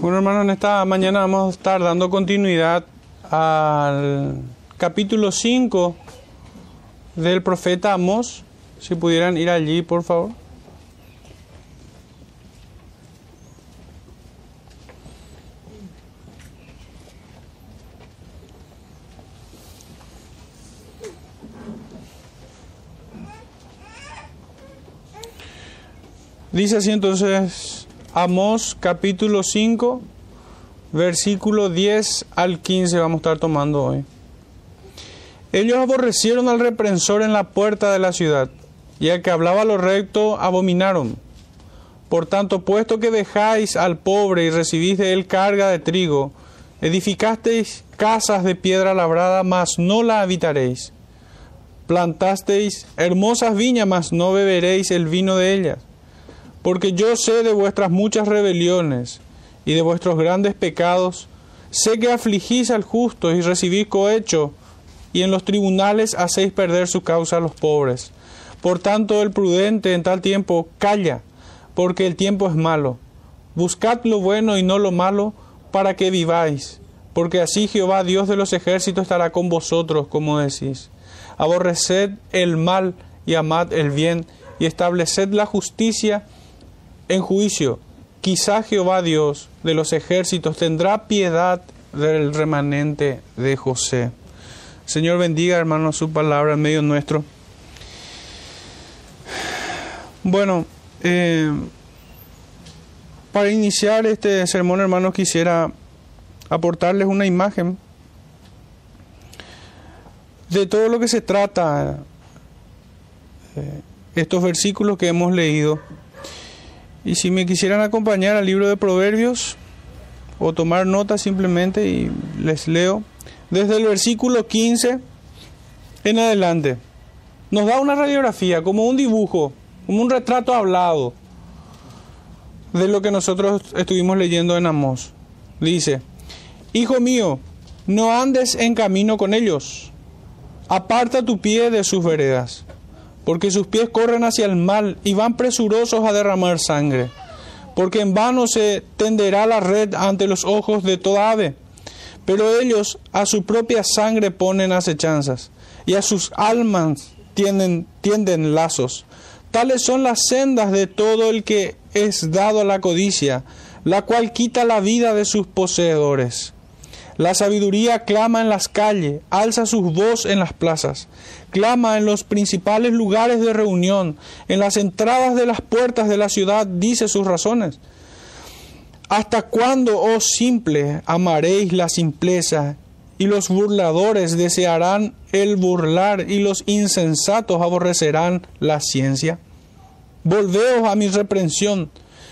Bueno, hermanos, en esta mañana vamos a estar dando continuidad al capítulo 5 del profeta Amos. Si pudieran ir allí, por favor. Dice así entonces Amós capítulo 5, versículo 10 al 15 vamos a estar tomando hoy. Ellos aborrecieron al reprensor en la puerta de la ciudad, y al que hablaba lo recto abominaron. Por tanto, puesto que dejáis al pobre y recibís de él carga de trigo, edificasteis casas de piedra labrada, mas no la habitaréis. Plantasteis hermosas viñas, mas no beberéis el vino de ellas porque yo sé de vuestras muchas rebeliones y de vuestros grandes pecados, sé que afligís al justo y recibís cohecho, y en los tribunales hacéis perder su causa a los pobres. Por tanto, el prudente en tal tiempo calla, porque el tiempo es malo. Buscad lo bueno y no lo malo, para que viváis, porque así Jehová, Dios de los ejércitos, estará con vosotros, como decís. Aborreced el mal y amad el bien, y estableced la justicia en juicio. Quizá Jehová Dios de los ejércitos tendrá piedad del remanente de José. Señor bendiga, hermanos, su palabra en medio nuestro. Bueno, eh, para iniciar este sermón, hermanos, quisiera aportarles una imagen de todo lo que se trata eh, estos versículos que hemos leído. Y si me quisieran acompañar al libro de Proverbios o tomar notas simplemente y les leo desde el versículo 15 en adelante. Nos da una radiografía, como un dibujo, como un retrato hablado de lo que nosotros estuvimos leyendo en Amós. Dice, Hijo mío, no andes en camino con ellos, aparta tu pie de sus veredas porque sus pies corren hacia el mal y van presurosos a derramar sangre, porque en vano se tenderá la red ante los ojos de toda ave, pero ellos a su propia sangre ponen acechanzas, y a sus almas tienden, tienden lazos. Tales son las sendas de todo el que es dado a la codicia, la cual quita la vida de sus poseedores. La sabiduría clama en las calles, alza sus voz en las plazas, clama en los principales lugares de reunión, en las entradas de las puertas de la ciudad, dice sus razones. ¿Hasta cuándo, oh simple, amaréis la simpleza y los burladores desearán el burlar y los insensatos aborrecerán la ciencia? Volveos a mi reprensión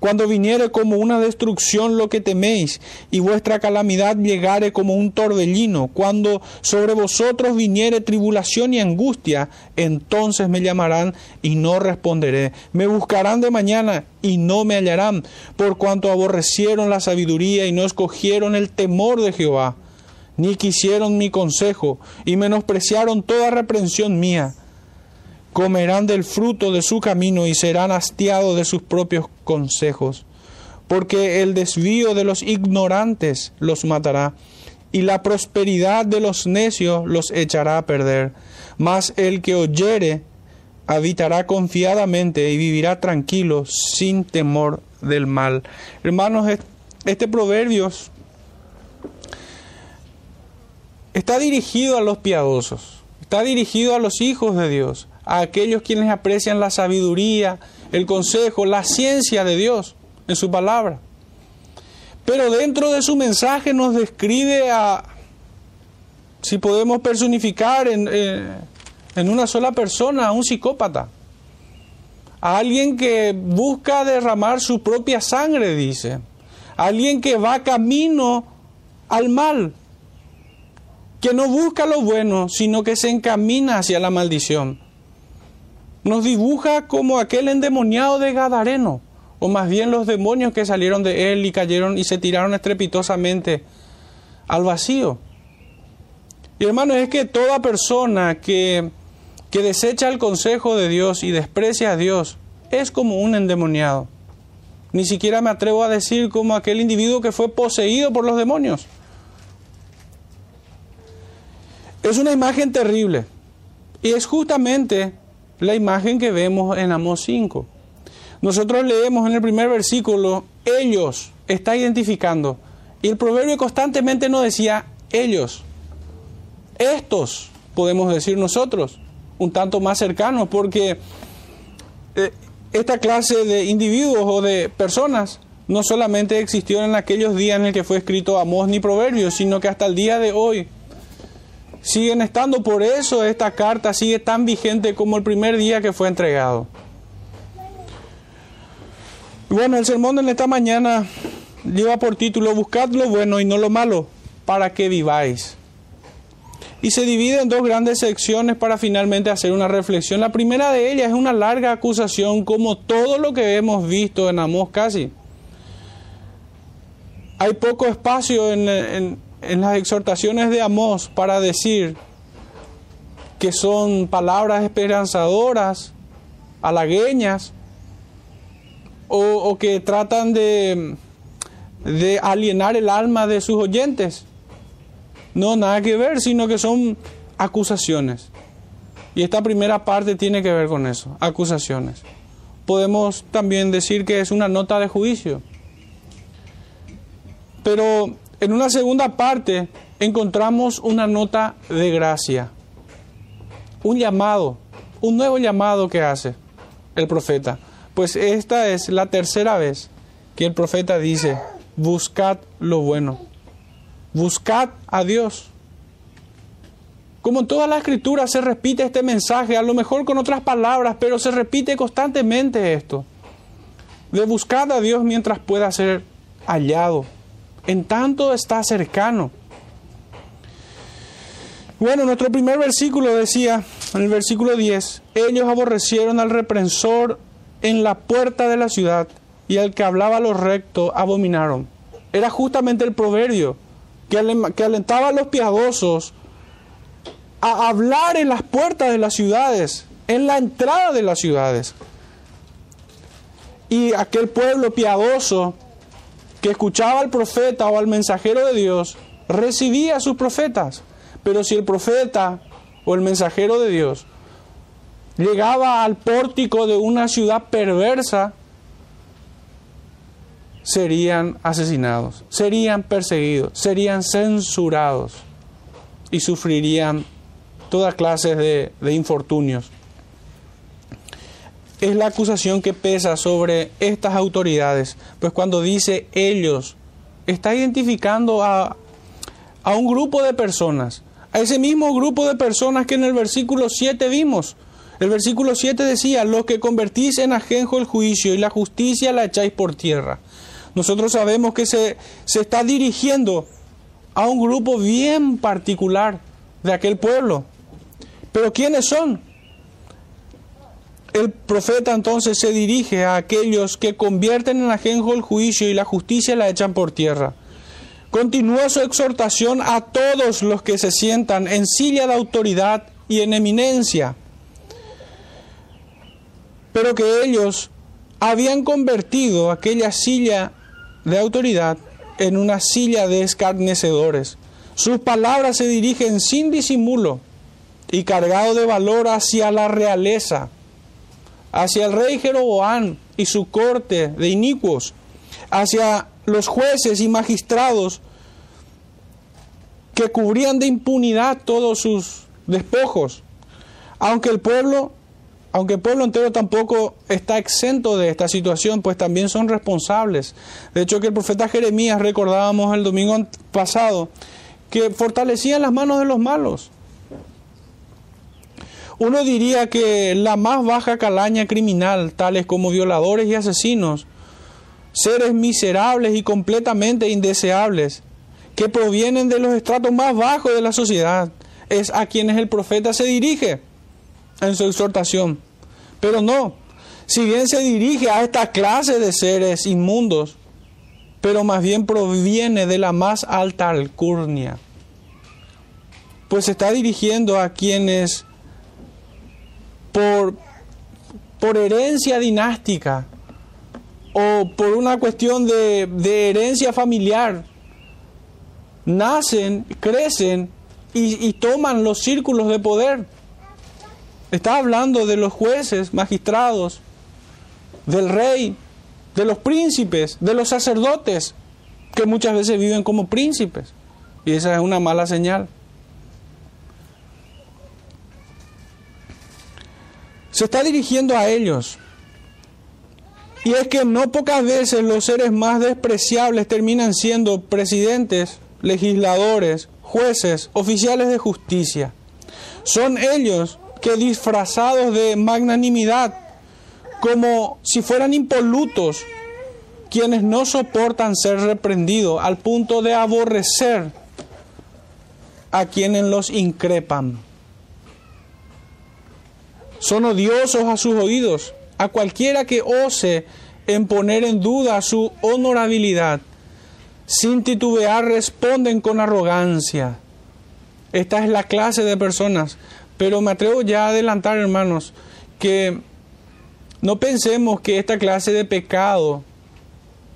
Cuando viniere como una destrucción lo que teméis, y vuestra calamidad llegare como un torbellino, cuando sobre vosotros viniere tribulación y angustia, entonces me llamarán y no responderé. Me buscarán de mañana y no me hallarán, por cuanto aborrecieron la sabiduría y no escogieron el temor de Jehová, ni quisieron mi consejo, y menospreciaron toda reprensión mía comerán del fruto de su camino y serán hastiados de sus propios consejos, porque el desvío de los ignorantes los matará, y la prosperidad de los necios los echará a perder. Mas el que oyere habitará confiadamente y vivirá tranquilo sin temor del mal. Hermanos, este proverbio está dirigido a los piadosos, está dirigido a los hijos de Dios, a aquellos quienes aprecian la sabiduría, el consejo, la ciencia de Dios en su palabra. Pero dentro de su mensaje nos describe a, si podemos personificar en, eh, en una sola persona, a un psicópata, a alguien que busca derramar su propia sangre, dice, alguien que va camino al mal. que no busca lo bueno, sino que se encamina hacia la maldición. Nos dibuja como aquel endemoniado de Gadareno, o más bien los demonios que salieron de él y cayeron y se tiraron estrepitosamente al vacío. Y hermano, es que toda persona que, que desecha el consejo de Dios y desprecia a Dios es como un endemoniado. Ni siquiera me atrevo a decir como aquel individuo que fue poseído por los demonios. Es una imagen terrible. Y es justamente la imagen que vemos en Amos 5. Nosotros leemos en el primer versículo, ellos, está identificando. Y el proverbio constantemente nos decía, ellos, estos, podemos decir nosotros, un tanto más cercanos, porque eh, esta clase de individuos o de personas no solamente existió en aquellos días en el que fue escrito Amós ni Proverbios, sino que hasta el día de hoy siguen estando. Por eso esta carta sigue tan vigente como el primer día que fue entregado. Bueno, el sermón de esta mañana lleva por título Buscad lo bueno y no lo malo, para que viváis. Y se divide en dos grandes secciones para finalmente hacer una reflexión. La primera de ellas es una larga acusación, como todo lo que hemos visto en Amós casi. Hay poco espacio en, en en las exhortaciones de Amós para decir que son palabras esperanzadoras, halagueñas, o, que tratan de, de alienar el alma de sus oyentes. No, nada que ver, sino que son acusaciones. Y esta primera parte tiene que ver con eso, acusaciones. Podemos también decir que es una nota de juicio. Pero en una segunda parte encontramos una nota de gracia, un llamado, un nuevo llamado que hace el profeta. Pues esta es la tercera vez que el profeta dice, buscad lo bueno, buscad a Dios. Como en toda la escritura se repite este mensaje, a lo mejor con otras palabras, pero se repite constantemente esto, de buscar a Dios mientras pueda ser hallado en tanto está cercano. Bueno, nuestro primer versículo decía, en el versículo 10, ellos aborrecieron al reprensor en la puerta de la ciudad y al que hablaba lo recto abominaron. Era justamente el proverbio que alentaba a los piadosos a hablar en las puertas de las ciudades, en la entrada de las ciudades. Y aquel pueblo piadoso que escuchaba al profeta o al mensajero de Dios recibía a sus profetas. Pero si el profeta o el mensajero de Dios llegaba al pórtico de una ciudad perversa, serían asesinados, serían perseguidos, serían censurados y sufrirían toda clase de, de infortunios es la acusación que pesa sobre estas autoridades. Pues cuando dice ellos, está identificando a, a un grupo de personas, a ese mismo grupo de personas que en el versículo 7 vimos. El versículo 7 decía, los que convertís en ajenjo el juicio y la justicia la echáis por tierra. Nosotros sabemos que se, se está dirigiendo a un grupo bien particular de aquel pueblo. Pero ¿quiénes son? El profeta entonces se dirige a aquellos que convierten en ajenjo el juicio y la justicia la echan por tierra. Continúa su exhortación a todos los que se sientan en silla de autoridad y en eminencia, pero que ellos habían convertido aquella silla de autoridad en una silla de escarnecedores. Sus palabras se dirigen sin disimulo y cargado de valor hacia la realeza hacia el rey Jeroboam y su corte de inicuos, hacia los jueces y magistrados que cubrían de impunidad todos sus despojos. Aunque el pueblo, aunque el pueblo entero tampoco está exento de esta situación, pues también son responsables. De hecho, que el profeta Jeremías recordábamos el domingo pasado que fortalecían las manos de los malos uno diría que la más baja calaña criminal, tales como violadores y asesinos, seres miserables y completamente indeseables, que provienen de los estratos más bajos de la sociedad. Es a quienes el profeta se dirige en su exhortación. Pero no, si bien se dirige a esta clase de seres inmundos, pero más bien proviene de la más alta alcurnia, pues se está dirigiendo a quienes por, por herencia dinástica o por una cuestión de, de herencia familiar, nacen, crecen y, y toman los círculos de poder. Está hablando de los jueces, magistrados, del rey, de los príncipes, de los sacerdotes, que muchas veces viven como príncipes. Y esa es una mala señal. Se está dirigiendo a ellos. Y es que no pocas veces los seres más despreciables terminan siendo presidentes, legisladores, jueces, oficiales de justicia. Son ellos que disfrazados de magnanimidad, como si fueran impolutos, quienes no soportan ser reprendidos al punto de aborrecer a quienes los increpan. Son odiosos a sus oídos, a cualquiera que ose en poner en duda su honorabilidad. Sin titubear responden con arrogancia. Esta es la clase de personas. Pero me atrevo ya a adelantar, hermanos, que no pensemos que esta clase de pecado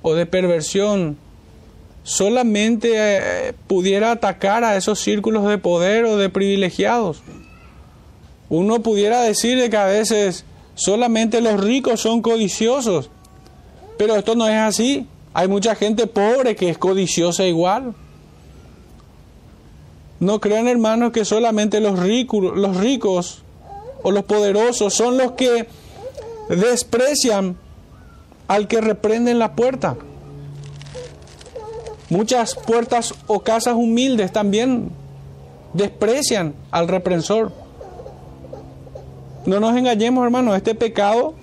o de perversión solamente eh, pudiera atacar a esos círculos de poder o de privilegiados. Uno pudiera decir que a veces solamente los ricos son codiciosos, pero esto no es así. Hay mucha gente pobre que es codiciosa igual. No crean hermanos que solamente los ricos, los ricos o los poderosos son los que desprecian al que reprenden la puerta. Muchas puertas o casas humildes también desprecian al reprensor. No nos engañemos, hermanos, este pecado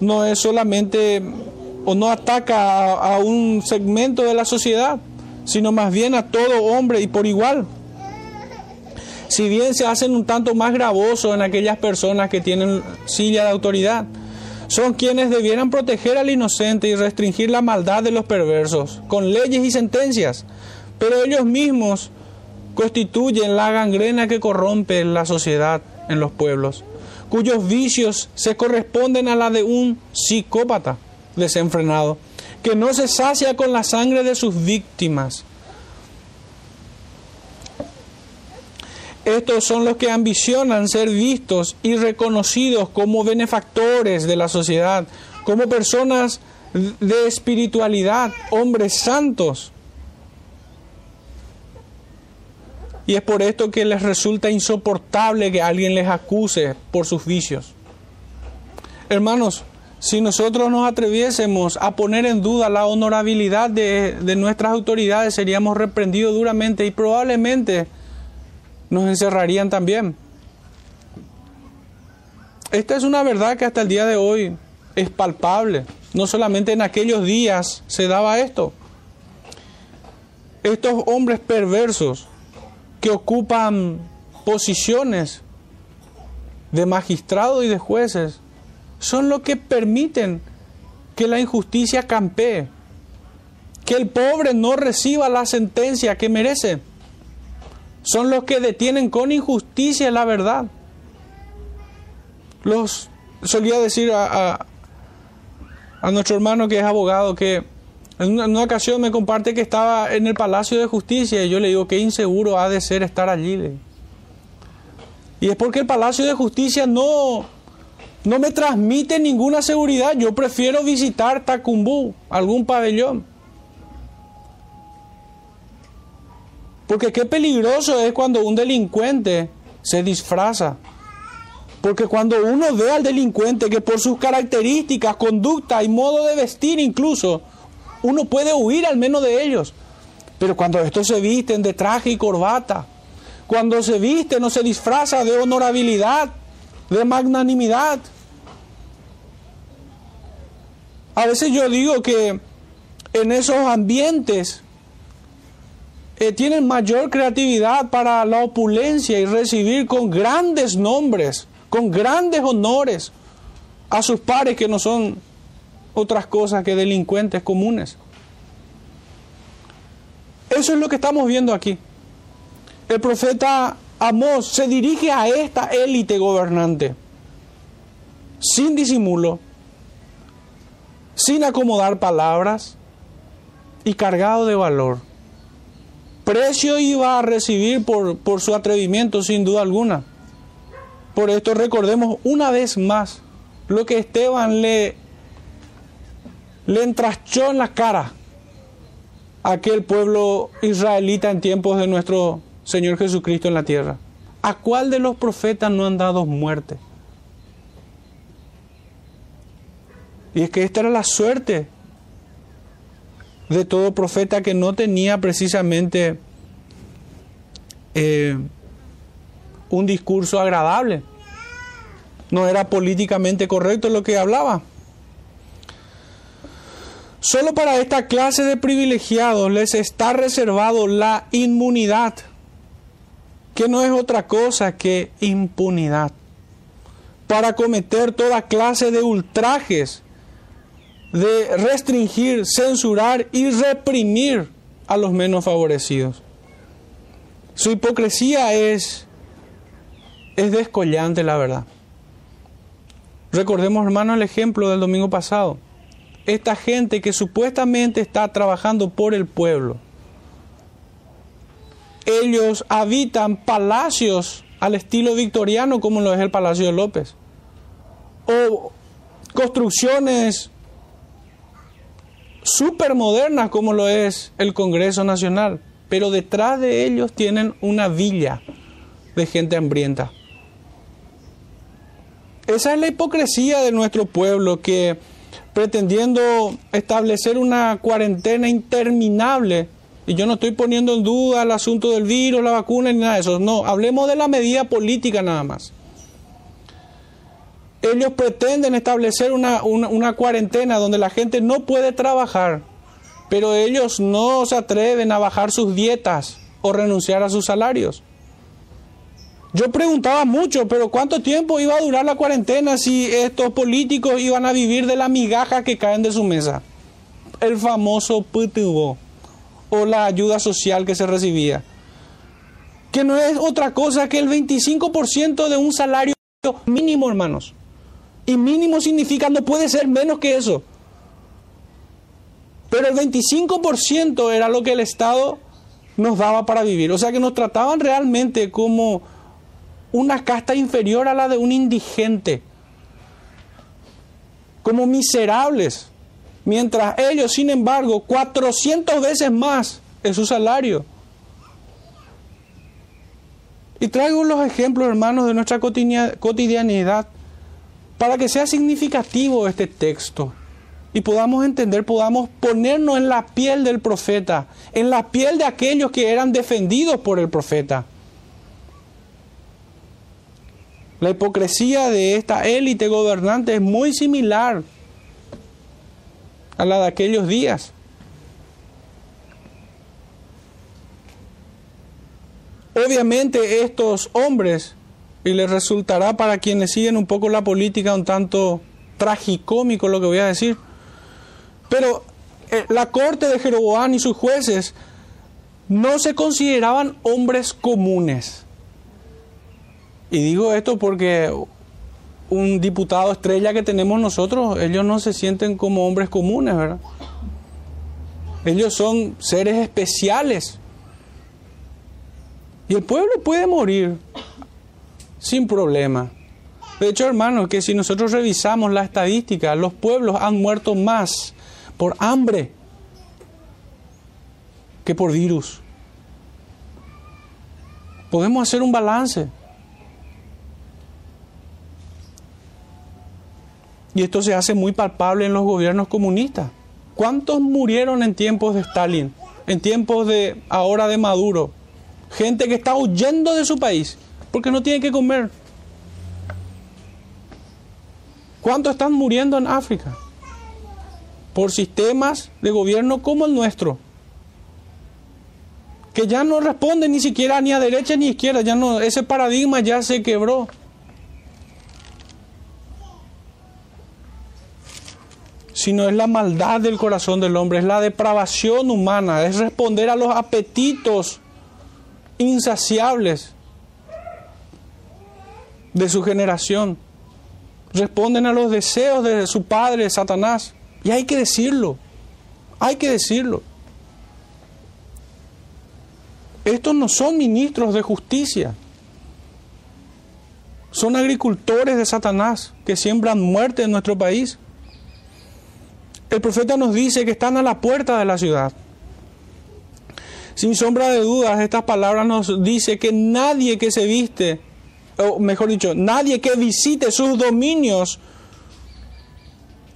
no es solamente o no ataca a, un segmento de la sociedad, sino más bien a todo hombre y por igual. Si bien se hacen un tanto más gravosos en aquellas personas que tienen silla de autoridad, son quienes debieran proteger al inocente y restringir la maldad de los perversos con leyes y sentencias, pero ellos mismos constituyen la gangrena que corrompe la sociedad en los pueblos, cuyos vicios se corresponden a la de un psicópata desenfrenado, que no se sacia con la sangre de sus víctimas. Estos son los que ambicionan ser vistos y reconocidos como benefactores de la sociedad, como personas de espiritualidad, hombres santos. Y es por esto que les resulta insoportable que alguien les acuse por sus vicios. Hermanos, si nosotros nos atreviésemos a poner en duda la honorabilidad de, de nuestras autoridades, seríamos reprendidos duramente y probablemente nos encerrarían también. Esta es una verdad que hasta el día de hoy es palpable. No solamente en aquellos días se daba esto. Estos hombres perversos que ocupan posiciones de magistrados y de jueces son los que permiten que la injusticia campee, que el pobre no reciba la sentencia que merece. Son los que detienen con injusticia la verdad. Los solía decir a, a nuestro hermano que es abogado que en una, ocasión me comparte que estaba en el Palacio de Justicia y yo le digo qué inseguro ha de ser estar allí. Y es porque el Palacio de Justicia no, no me transmite ninguna seguridad. Yo prefiero visitar Tacumbú, algún pabellón. Porque qué peligroso es cuando un delincuente se disfraza. Porque cuando uno ve al delincuente que por sus características, conducta y modo de vestir incluso, uno puede huir al menos de ellos. Pero cuando estos se visten de traje y corbata, cuando se visten o se disfraza de honorabilidad, de magnanimidad, a veces yo digo que en esos ambientes eh, tienen mayor creatividad para la opulencia y recibir con grandes nombres, con grandes honores a sus pares que no son otras cosas que delincuentes comunes. Eso es lo que estamos viendo aquí. El profeta Amós se dirige a esta élite gobernante sin disimulo, sin acomodar palabras y cargado de valor. Precio iba a recibir por, por su atrevimiento, sin duda alguna. Por esto recordemos una vez más lo que Esteban le, le entrachó en la cara a aquel pueblo israelita en tiempos de nuestro Señor Jesucristo en la tierra. ¿A cuál de los profetas no han dado muerte? Y es que esta era la suerte de todo profeta que no tenía precisamente eh, un discurso agradable. No era políticamente correcto lo que hablaba. Solo para esta clase de privilegiados les está reservado la inmunidad, que no es otra cosa que impunidad, para cometer toda clase de ultrajes de restringir, censurar y reprimir a los menos favorecidos. Su hipocresía es, es descollante, la verdad. Recordemos, hermano, el ejemplo del domingo pasado. Esta gente que supuestamente está trabajando por el pueblo. Ellos habitan palacios al estilo victoriano como lo es el Palacio de López. O construcciones súper modernas como lo es el Congreso Nacional, pero detrás de ellos tienen una villa de gente hambrienta. Esa es la hipocresía de nuestro pueblo que pretendiendo establecer una cuarentena interminable, y yo no estoy poniendo en duda el asunto del virus, la vacuna ni nada de eso, no, hablemos de la medida política nada más ellos pretenden establecer una, cuarentena donde la gente no puede trabajar, pero ellos no se atreven a bajar sus dietas o renunciar a sus salarios. Yo preguntaba mucho, pero ¿cuánto tiempo iba a durar la cuarentena si estos políticos iban a vivir de la migaja que caen de su mesa? El famoso PTU o la ayuda social que se recibía. Que no es otra cosa que el 25% de un salario mínimo, hermanos. Y mínimo significa no puede ser menos que eso. Pero el 25% era lo que el Estado nos daba para vivir. O sea que nos trataban realmente como una casta inferior a la de un indigente. Como miserables. Mientras ellos, sin embargo, 400 veces más es su salario. Y traigo los ejemplos, hermanos, de nuestra cotidianidad para que sea significativo este texto y podamos entender, podamos ponernos en la piel del profeta, en la piel de aquellos que eran defendidos por el profeta. La hipocresía de esta élite gobernante es muy similar a la de aquellos días. Obviamente estos hombres y les resultará para quienes siguen un poco la política un tanto tragicómico lo que voy a decir. Pero eh, la corte de Jeroboam y sus jueces no se consideraban hombres comunes. Y digo esto porque un diputado estrella que tenemos nosotros, ellos no se sienten como hombres comunes, ¿verdad? Ellos son seres especiales. Y el pueblo puede morir, sin problema. De hecho, hermanos, que si nosotros revisamos la estadística, los pueblos han muerto más por hambre que por virus. Podemos hacer un balance. Y esto se hace muy palpable en los gobiernos comunistas. ¿Cuántos murieron en tiempos de Stalin? En tiempos de ahora de Maduro. Gente que está huyendo de su país porque no tienen que comer. ¿Cuántos están muriendo en África? Por sistemas de gobierno como el nuestro. que ya no responde ni siquiera ni a derecha ni a izquierda, ya no, ese paradigma ya se quebró. Sino es la maldad del corazón del hombre, es la depravación humana, es responder a los apetitos insaciables de su generación. Responden a los deseos de su padre, Satanás. Y hay que decirlo, hay que decirlo. Estos no son ministros de justicia. Son agricultores de Satanás que siembran muerte en nuestro país. El profeta nos dice que están a la puerta de la ciudad. Sin sombra de dudas, estas palabras nos dice que nadie que se viste, o mejor dicho, nadie que visite sus dominios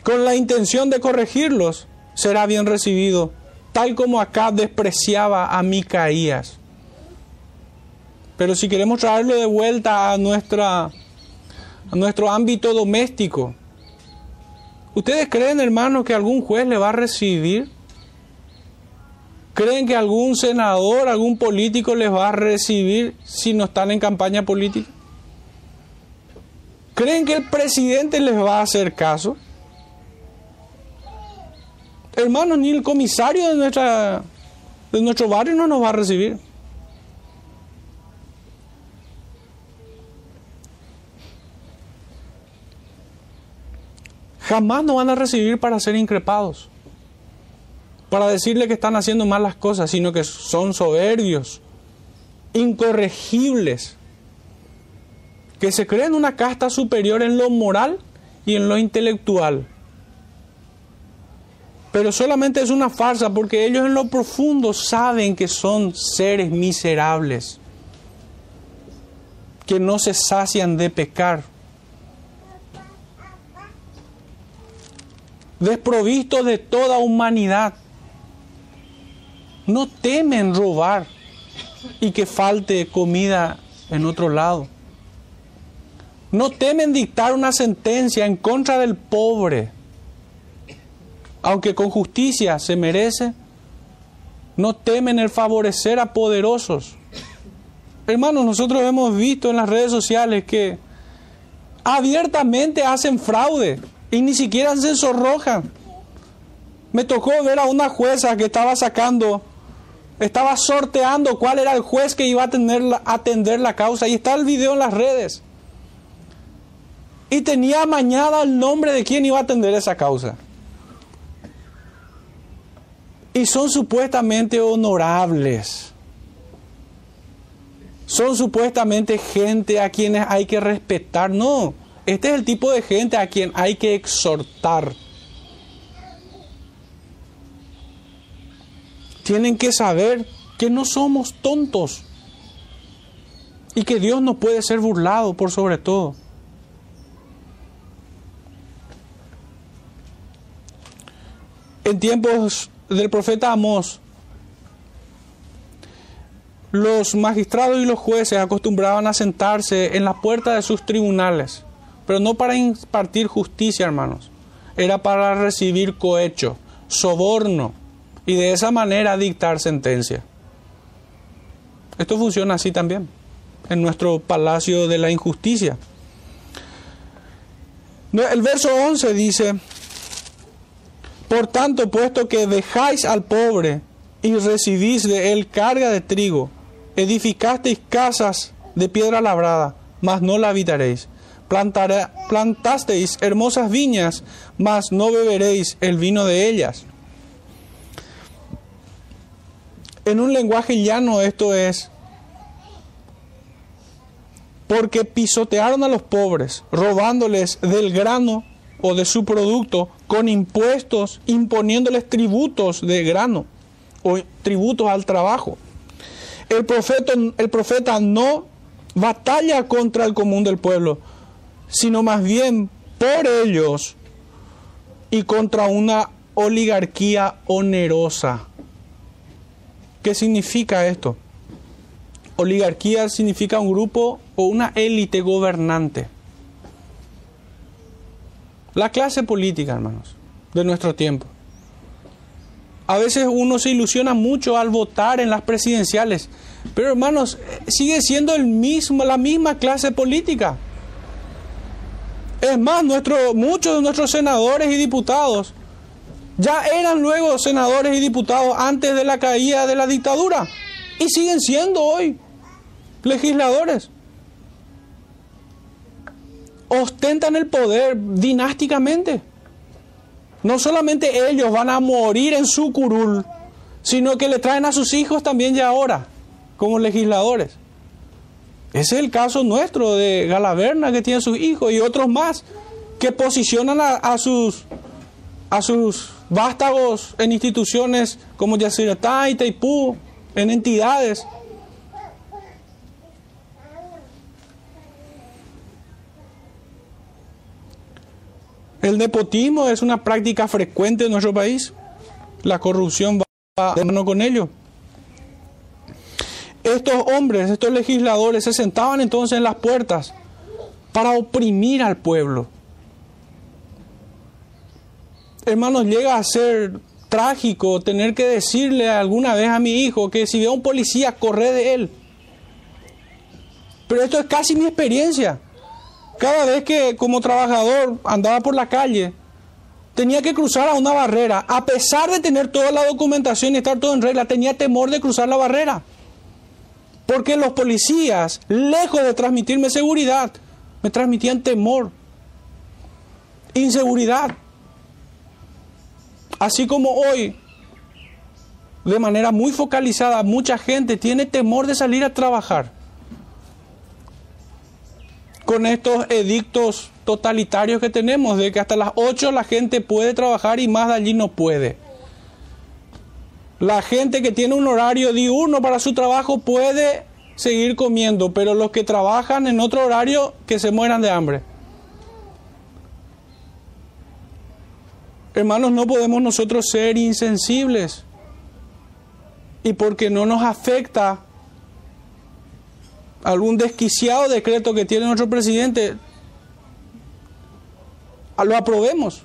con la intención de corregirlos, será bien recibido, tal como acá despreciaba a Micaías. Pero si queremos traerlo de vuelta a, a nuestro ámbito doméstico, ¿ustedes creen, hermanos, que algún juez le va a recibir? ¿Creen que algún senador, algún político les va a recibir si no están en campaña política? ¿Creen que el presidente les va a hacer caso? Hermanos, ni el comisario de, nuestra, de nuestro barrio no nos va a recibir. Jamás nos van a recibir para ser increpados, para decirle que están haciendo mal las cosas, sino que son soberbios, incorregibles, que se creen una casta superior en lo moral y en lo intelectual. Pero solamente es una farsa porque ellos en lo profundo saben que son seres miserables, que no se sacian de pecar desprovistos de toda humanidad. No temen robar y que falte comida en otro lado. No temen dictar una sentencia en contra del pobre, aunque con justicia se merece. No temen el favorecer a poderosos. Hermanos, nosotros hemos visto en las redes sociales que abiertamente hacen fraude y ni siquiera se sonrojan. Me tocó ver a una jueza que estaba sacando, estaba sorteando cuál era el juez que iba a, tener, a atender la causa y está el video en las redes. Y tenía mañana el nombre de quien iba a atender esa causa. Y son supuestamente honorables. Son supuestamente gente a quienes hay que respetar. No, este es el tipo de gente a quien hay que exhortar. Tienen que saber que no somos tontos y que Dios no puede ser burlado por sobre todo. En tiempos del profeta Amós, los magistrados y los jueces acostumbraban a sentarse en la puerta de sus tribunales pero no para impartir justicia, hermanos. Era para recibir cohecho, soborno y de esa manera dictar sentencia. Esto funciona así también en nuestro palacio de la injusticia. El verso 11 dice, por tanto, puesto que dejáis al pobre y recibís de él carga de trigo, edificasteis casas de piedra labrada, mas no la habitaréis plantasteis hermosas viñas, mas no beberéis el vino de ellas. En un lenguaje llano esto es, porque pisotearon a los pobres, robándoles del grano o de su producto con impuestos, imponiéndoles tributos de grano o tributos al trabajo. El profeta, no batalla contra el común del pueblo, sino más bien por ellos y contra una oligarquía onerosa. ¿Qué significa esto? Oligarquía significa un grupo o una élite gobernante. La clase política, hermanos, de nuestro tiempo. A veces uno se ilusiona mucho al votar en las presidenciales, pero hermanos, sigue siendo el mismo, la misma clase política. Es más, muchos de nuestros senadores y diputados ya eran luego senadores y diputados antes de la caída de la dictadura y siguen siendo hoy legisladores. Ostentan el poder dinásticamente. No solamente ellos van a morir en su curul, sino que le traen a sus hijos también ya ahora, como legisladores. Ese es el caso nuestro de Galaverna, que tiene sus hijos, y otros más, que posicionan a, sus, a sus vástagos en instituciones como Yacyretá y Taipú, en entidades. El nepotismo es una práctica frecuente en nuestro país. La corrupción va de mano con ello. Estos hombres, estos legisladores se sentaban entonces en las puertas para oprimir al pueblo. Hermanos, llega a ser trágico tener que decirle alguna vez a mi hijo que si ve a un policía, corre de él. Pero esto es casi mi experiencia. Cada vez que como trabajador andaba por la calle, tenía que cruzar a una barrera. A pesar de tener toda la documentación y estar todo en regla, tenía temor de cruzar la barrera. Porque los policías, lejos de transmitirme seguridad, me transmitían temor, inseguridad. Así como hoy, de manera muy focalizada, mucha gente tiene temor de salir a trabajar con estos edictos totalitarios que tenemos, de que hasta las 8 la gente puede trabajar y más de allí no puede. La gente que tiene un horario diurno para su trabajo puede seguir comiendo, pero los que trabajan en otro horario que se mueran de hambre. Hermanos, no podemos nosotros ser insensibles. Y porque no nos afecta algún desquiciado decreto que tiene nuestro presidente, lo aprobemos.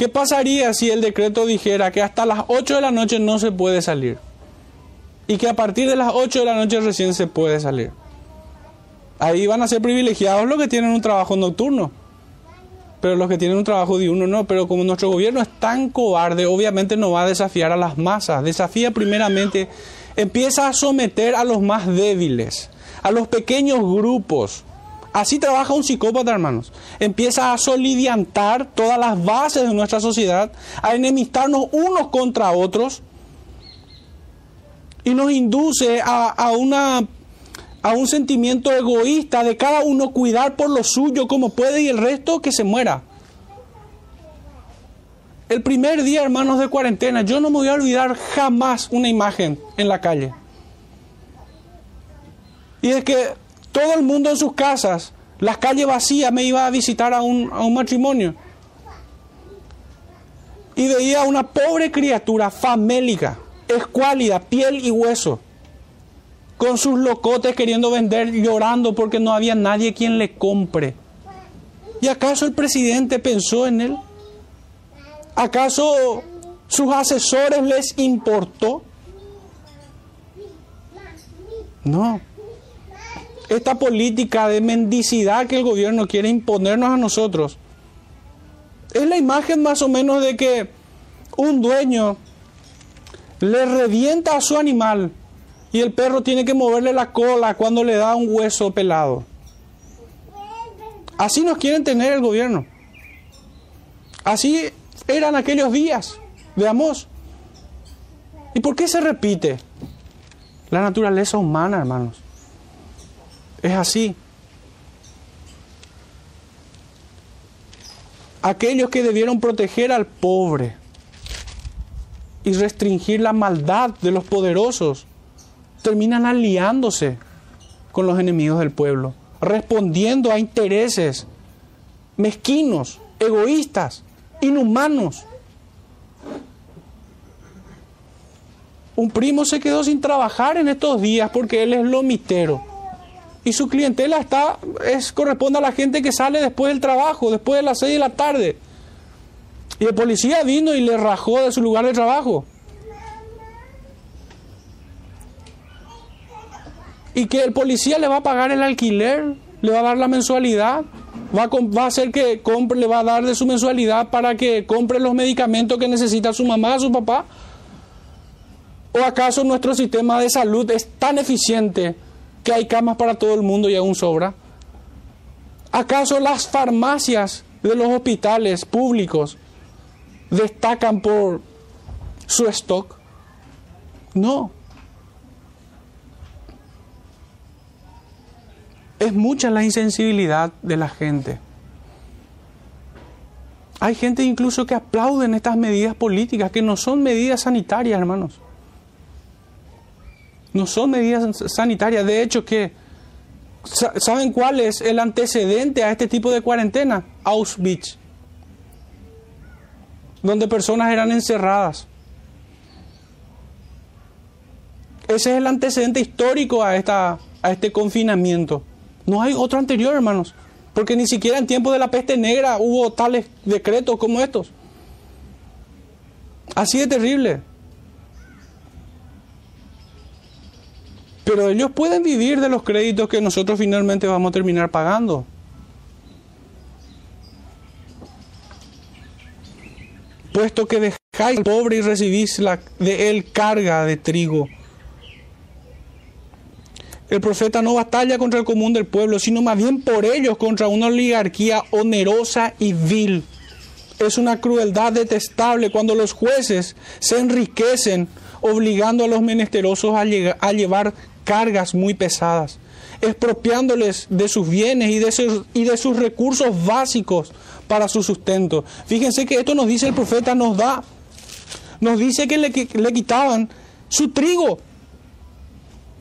¿Qué pasaría si el decreto dijera que hasta las 8 de la noche no se puede salir? Y que a partir de las 8 de la noche recién se puede salir. Ahí van a ser privilegiados los que tienen un trabajo nocturno. Pero los que tienen un trabajo diurno no. Pero como nuestro gobierno es tan cobarde, obviamente no va a desafiar a las masas. Desafía primeramente empieza a someter a los más débiles, a los pequeños grupos. Así trabaja un psicópata, hermanos. Empieza a solidiantar todas las bases de nuestra sociedad, a enemistarnos unos contra otros y nos induce a, una, a un sentimiento egoísta de cada uno cuidar por lo suyo como puede y el resto que se muera. El primer día, hermanos, de cuarentena, yo no me voy a olvidar jamás una imagen en la calle. Y es que todo el mundo en sus casas, las calles vacías, me iba a visitar a un, a un matrimonio. Y veía a una pobre criatura famélica, escuálida, piel y hueso, con sus locotes queriendo vender, llorando porque no había nadie quien le compre. ¿Y acaso el presidente pensó en él? ¿Acaso sus asesores les importó? No. Esta política de mendicidad que el gobierno quiere imponernos a nosotros es la imagen más o menos de que un dueño le revienta a su animal y el perro tiene que moverle la cola cuando le da un hueso pelado. Así nos quieren tener el gobierno. Así eran aquellos días. Veamos. ¿Y por qué se repite? La naturaleza humana, hermanos. Es así. Aquellos que debieron proteger al pobre y restringir la maldad de los poderosos terminan aliándose con los enemigos del pueblo, respondiendo a intereses mezquinos, egoístas inhumanos. Un primo se quedó sin trabajar en estos días porque él es lomitero. Y su clientela está, es, corresponde a la gente que sale después del trabajo, después de las 6 de la tarde. Y el policía vino y le rajó de su lugar de trabajo. Y que el policía le va a pagar el alquiler, le va a dar la mensualidad, va a, va a hacer que compre, le va a dar de su mensualidad para que compre los medicamentos que necesita su mamá, su papá. ¿O acaso nuestro sistema de salud es tan eficiente que hay camas para todo el mundo y aún sobra? ¿Acaso las farmacias de los hospitales públicos destacan por su stock? No. Es mucha la insensibilidad de la gente. Hay gente incluso que aplauden estas medidas políticas, que no son medidas sanitarias, hermanos. No son medidas sanitarias. De hecho, que ¿saben cuál es el antecedente a este tipo de cuarentena? Auschwitz, donde personas eran encerradas. Ese es el antecedente histórico a, esta, a este confinamiento. No hay otro anterior, hermanos, porque ni siquiera en tiempo de la peste negra hubo tales decretos como estos. Así de terrible. Pero ellos pueden vivir de los créditos que nosotros finalmente vamos a terminar pagando. Puesto que dejáis al pobre y recibís la, de él carga de trigo. El profeta no batalla contra el común del pueblo, sino más bien por ellos contra una oligarquía onerosa y vil. Es una crueldad detestable cuando los jueces se enriquecen obligando a los menesterosos a, a llevar cargas muy pesadas, expropiándoles de sus bienes y de sus, y de sus recursos básicos para su sustento. Fíjense que esto nos dice el profeta, nos da, nos dice que le, le quitaban su trigo,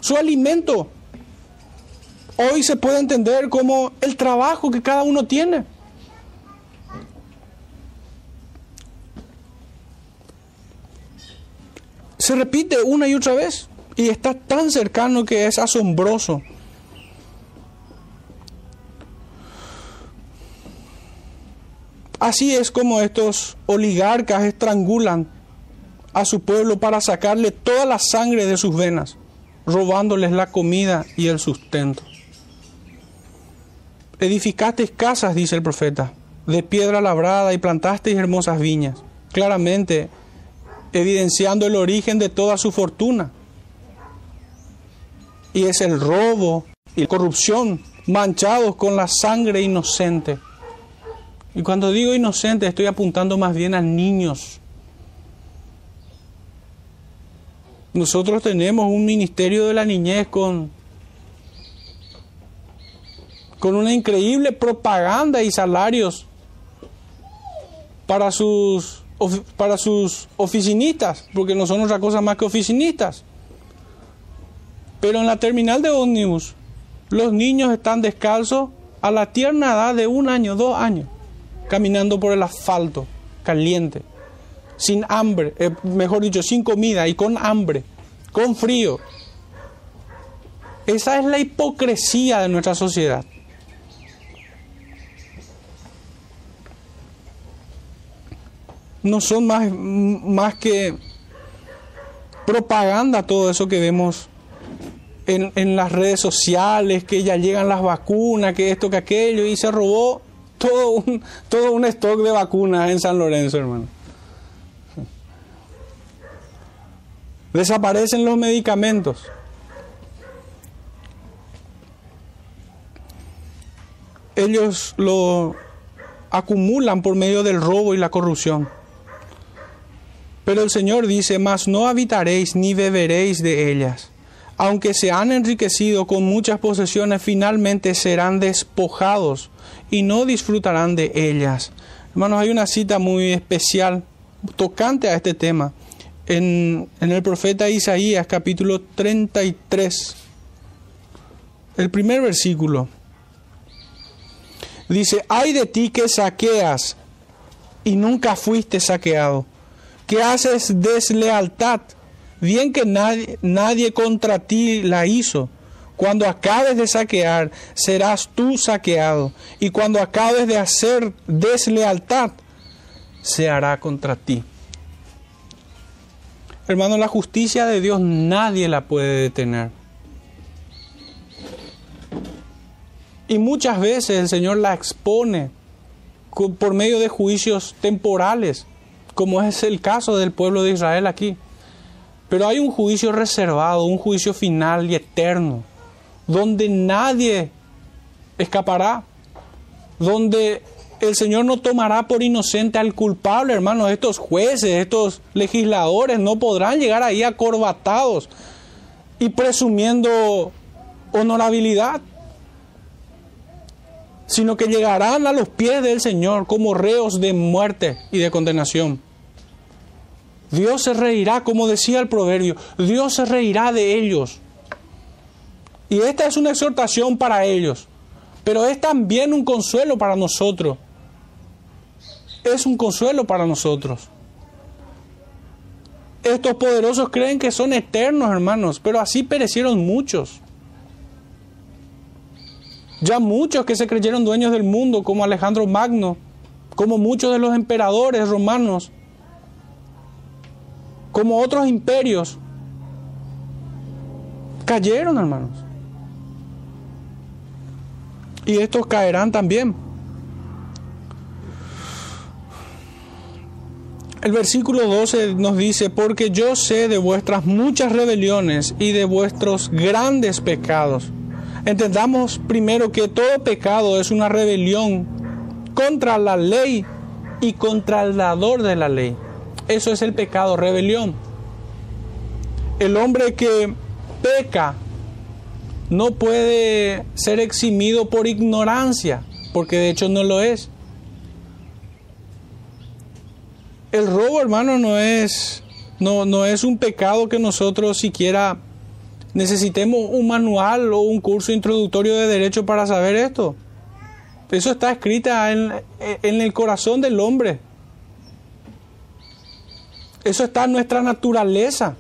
su alimento. Hoy se puede entender como el trabajo que cada uno tiene. Se repite una y otra vez y está tan cercano que es asombroso. Así es como estos oligarcas estrangulan a su pueblo para sacarle toda la sangre de sus venas, robándoles la comida y el sustento. Edificasteis casas, dice el profeta, de piedra labrada y plantasteis hermosas viñas, claramente evidenciando el origen de toda su fortuna y es el robo y la corrupción manchados con la sangre inocente. Y cuando digo inocente estoy apuntando más bien a niños. Nosotros tenemos un ministerio de la niñez con, con una increíble propaganda y salarios para sus, para sus oficinistas, porque no son otra cosa más que oficinistas. Pero en la terminal de ómnibus, los niños están descalzos a la tierna edad de un año, dos años, caminando por el asfalto caliente, sin hambre, eh, mejor dicho, sin comida y con hambre, con frío. Esa es la hipocresía de nuestra sociedad. No son más, más que propaganda todo eso que vemos en, las redes sociales, que ya llegan las vacunas, que esto, que aquello, y se robó todo un, todo un stock de vacunas en San Lorenzo, hermano. Desaparecen los medicamentos. Ellos lo acumulan por medio del robo y la corrupción. Pero el Señor dice, mas no habitaréis ni beberéis de ellas aunque se han enriquecido con muchas posesiones, finalmente serán despojados y no disfrutarán de ellas. Hermanos, hay una cita muy especial, tocante a este tema, en, el profeta Isaías capítulo 33, el primer versículo. Dice, ay de ti que saqueas y nunca fuiste saqueado, que haces deslealtad bien que nadie, nadie contra ti la hizo. Cuando acabes de saquear, serás tú saqueado. Y cuando acabes de hacer deslealtad, se hará contra ti. Hermano, la justicia de Dios nadie la puede detener. Y muchas veces el Señor la expone por medio de juicios temporales, como es el caso del pueblo de Israel aquí. Pero hay un juicio reservado, un juicio final y eterno, donde nadie escapará, donde el Señor no tomará por inocente al culpable, hermanos. Estos jueces, estos legisladores no podrán llegar ahí acorbatados y presumiendo honorabilidad, sino que llegarán a los pies del Señor como reos de muerte y de condenación. Dios se reirá, como decía el proverbio, Dios se reirá de ellos. Y esta es una exhortación para ellos, pero es también un consuelo para nosotros. Es un consuelo para nosotros. Estos poderosos creen que son eternos, hermanos, pero así perecieron muchos. Ya muchos que se creyeron dueños del mundo, como Alejandro Magno, como muchos de los emperadores romanos, como otros imperios, cayeron, hermanos. Y estos caerán también. El versículo 12 nos dice, porque yo sé de vuestras muchas rebeliones y de vuestros grandes pecados. Entendamos primero que todo pecado es una rebelión contra la ley y contra el dador de la ley. Eso es el pecado, rebelión. El hombre que peca no puede ser eximido por ignorancia, porque de hecho no lo es. El robo, hermano, no es, no, no es un pecado que nosotros siquiera necesitemos un manual o un curso introductorio de derecho para saber esto. Eso está escrito en, en el corazón del hombre. Eso está en nuestra naturaleza.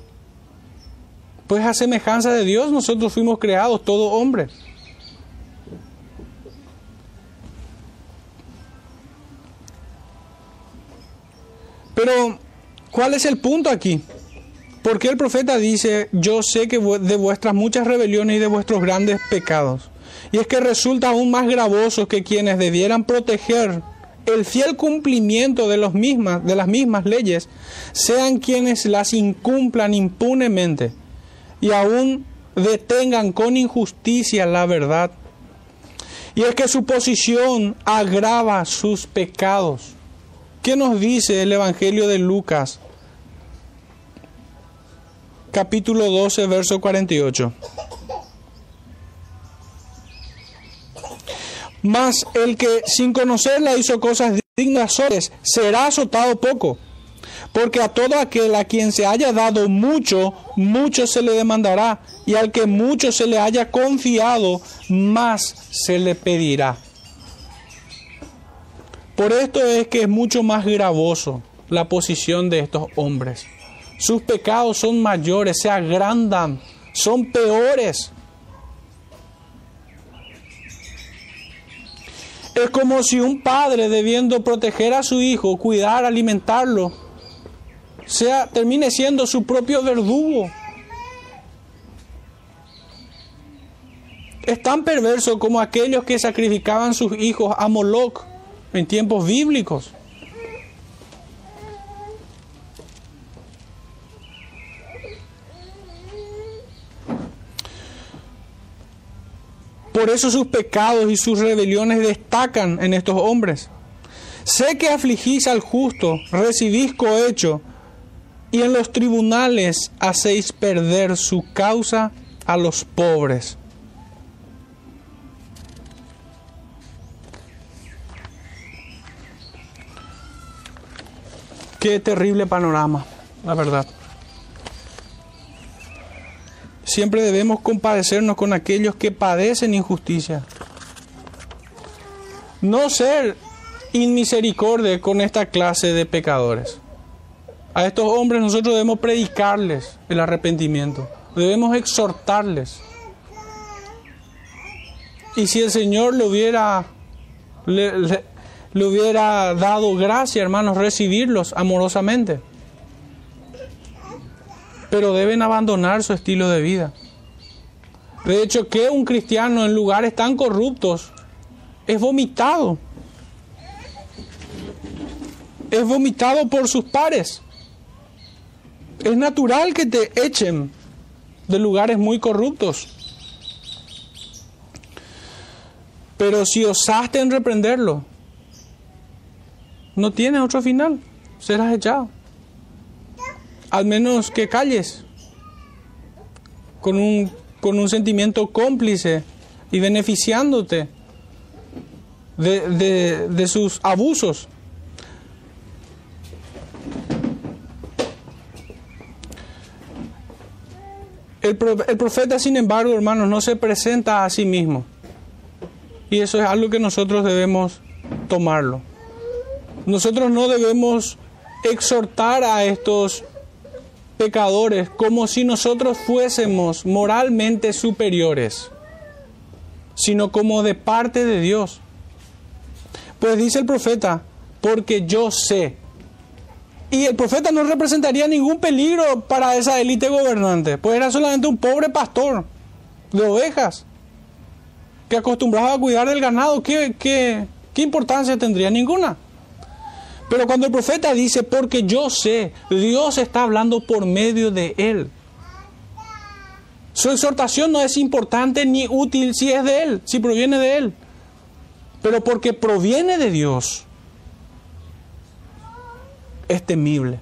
Pues a semejanza de Dios nosotros fuimos creados, todo hombre. Pero, ¿cuál es el punto aquí? Porque el profeta dice, yo sé que de vuestras muchas rebeliones y de vuestros grandes pecados. Y es que resulta aún más gravoso que quienes debieran proteger el fiel cumplimiento de, los mismas, de las mismas leyes sean quienes las incumplan impunemente y aún detengan con injusticia la verdad. Y es que su posición agrava sus pecados. ¿Qué nos dice el Evangelio de Lucas? Capítulo 12, verso 48. Mas el que sin conocerla hizo cosas dignas será azotado poco. Porque a todo aquel a quien se haya dado mucho, mucho se le demandará, y al que mucho se le haya confiado, más se le pedirá. Por esto es que es mucho más gravoso la posición de estos hombres. Sus pecados son mayores, se agrandan, son peores. Es como si un padre debiendo proteger a su hijo, cuidar, alimentarlo, sea, termine siendo su propio verdugo. Es tan perverso como aquellos que sacrificaban sus hijos a Moloch en tiempos bíblicos. Por eso sus pecados y sus rebeliones destacan en estos hombres. Sé que afligís al justo, recibís cohecho, y en los tribunales hacéis perder su causa a los pobres. Qué terrible panorama, la verdad. Siempre debemos compadecernos con aquellos que padecen injusticia. No ser inmisericordia con esta clase de pecadores. A estos hombres nosotros debemos predicarles el arrepentimiento, debemos exhortarles. Y si el Señor le hubiera, le, le hubiera dado gracia, hermanos, recibirlos amorosamente. Pero deben abandonar su estilo de vida. De hecho, que un cristiano en lugares tan corruptos es vomitado. Es vomitado por sus pares. Es natural que te echen de lugares muy corruptos. Pero si osaste en reprenderlo, no tiene otro final. Serás echado. Al menos que calles con un, con un sentimiento cómplice y beneficiándote de, de sus abusos. El, profeta, sin embargo, hermanos, no se presenta a sí mismo. Y eso es algo que nosotros debemos tomarlo. Nosotros no debemos exhortar a estos pecadores como si nosotros fuésemos moralmente superiores, sino como de parte de Dios. Pues dice el profeta, porque yo sé y el profeta no representaría ningún peligro para esa élite gobernante, pues era solamente un pobre pastor de ovejas que acostumbraba a cuidar del ganado. ¿Qué, qué, qué importancia tendría? Ninguna. Pero cuando el profeta dice, porque yo sé, Dios está hablando por medio de él. Su exhortación no es importante ni útil si es de él, si proviene de él. Pero porque proviene de Dios, es temible.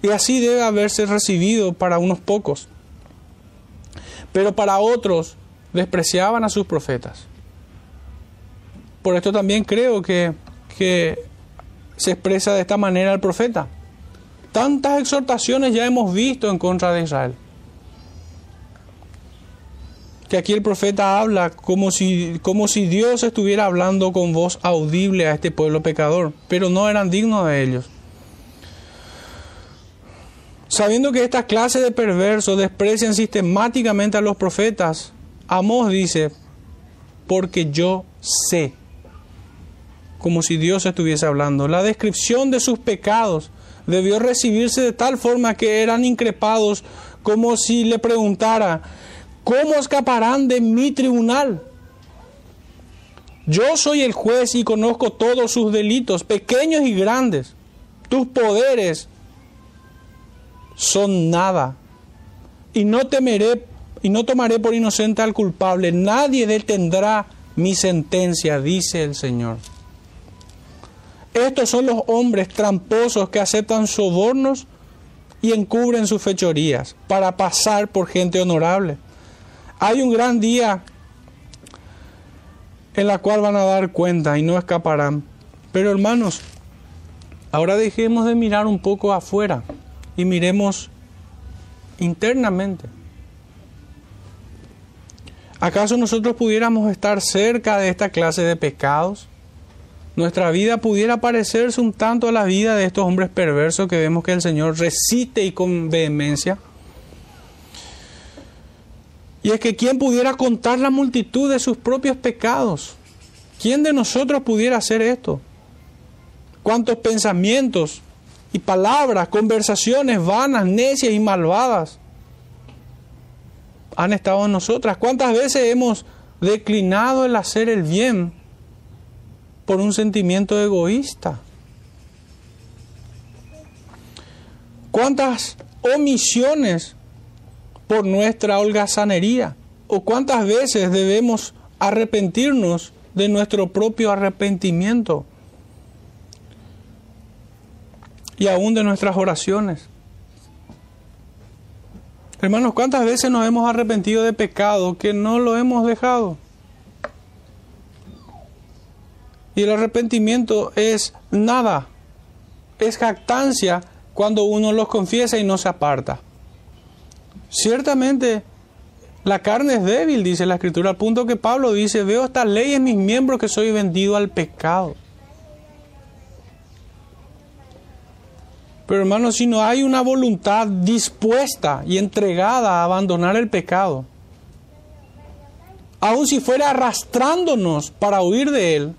Y así debe haberse recibido para unos pocos. Pero para otros despreciaban a sus profetas. Por esto también creo que, que se expresa de esta manera el profeta. Tantas exhortaciones ya hemos visto en contra de Israel que aquí el profeta habla como si, como si Dios estuviera hablando con voz audible a este pueblo pecador, pero no eran dignos de ellos. Sabiendo que esta clase de perversos desprecian sistemáticamente a los profetas, Amós dice, porque yo sé, como si Dios estuviese hablando. La descripción de sus pecados debió recibirse de tal forma que eran increpados como si le preguntara, ¿Cómo escaparán de mi tribunal? Yo soy el juez y conozco todos sus delitos, pequeños y grandes. Tus poderes son nada. Y no temeré y no tomaré por inocente al culpable. Nadie detendrá mi sentencia, dice el Señor. Estos son los hombres tramposos que aceptan sobornos y encubren sus fechorías para pasar por gente honorable. Hay un gran día en la cual van a dar cuenta y no escaparán. Pero hermanos, ahora dejemos de mirar un poco afuera y miremos internamente. ¿Acaso nosotros pudiéramos estar cerca de esta clase de pecados? Nuestra vida pudiera parecerse un tanto a la vida de estos hombres perversos que vemos que el Señor recite y con vehemencia. Y es que ¿quién pudiera contar la multitud de sus propios pecados? ¿Quién de nosotros pudiera hacer esto? ¿Cuántos pensamientos y palabras, conversaciones vanas, necias y malvadas han estado en nosotras? ¿Cuántas veces hemos declinado el hacer el bien por un sentimiento egoísta? ¿Cuántas omisiones por nuestra holgazanería? ¿O cuántas veces debemos arrepentirnos de nuestro propio arrepentimiento? Y aún de nuestras oraciones. Hermanos, ¿cuántas veces nos hemos arrepentido de pecado que no lo hemos dejado? Y el arrepentimiento es nada, es jactancia cuando uno los confiesa y no se aparta. Ciertamente la carne es débil, dice la escritura, al punto que Pablo dice, veo esta ley en mis miembros que soy vendido al pecado. Pero hermanos, si no hay una voluntad dispuesta y entregada a abandonar el pecado, aun si fuera arrastrándonos para huir de Él,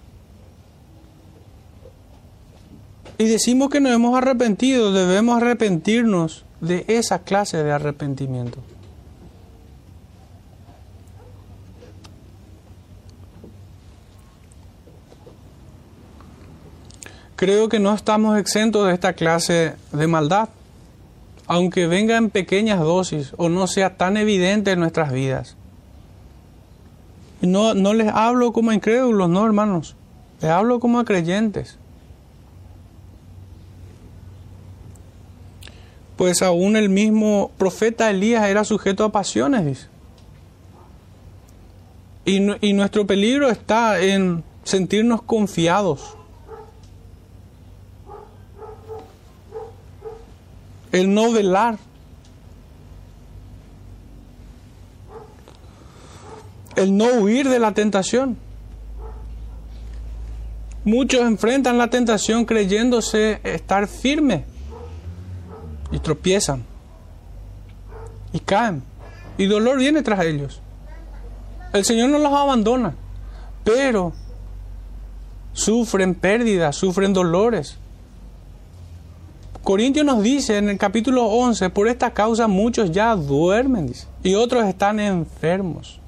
y decimos que nos hemos arrepentido, debemos arrepentirnos de esa clase de arrepentimiento. Creo que no estamos exentos de esta clase de maldad, aunque venga en pequeñas dosis o no sea tan evidente en nuestras vidas. No, no les hablo como incrédulos, no hermanos, les hablo como a creyentes. Pues aún el mismo profeta Elías era sujeto a pasiones. Y, y nuestro peligro está en sentirnos confiados. El no velar. El no huir de la tentación. Muchos enfrentan la tentación creyéndose estar firmes y tropiezan y caen y dolor viene tras ellos. El Señor no los abandona, pero sufren pérdidas, sufren dolores. Corintios nos dice en el capítulo 11, por esta causa muchos ya duermen y otros están enfermos.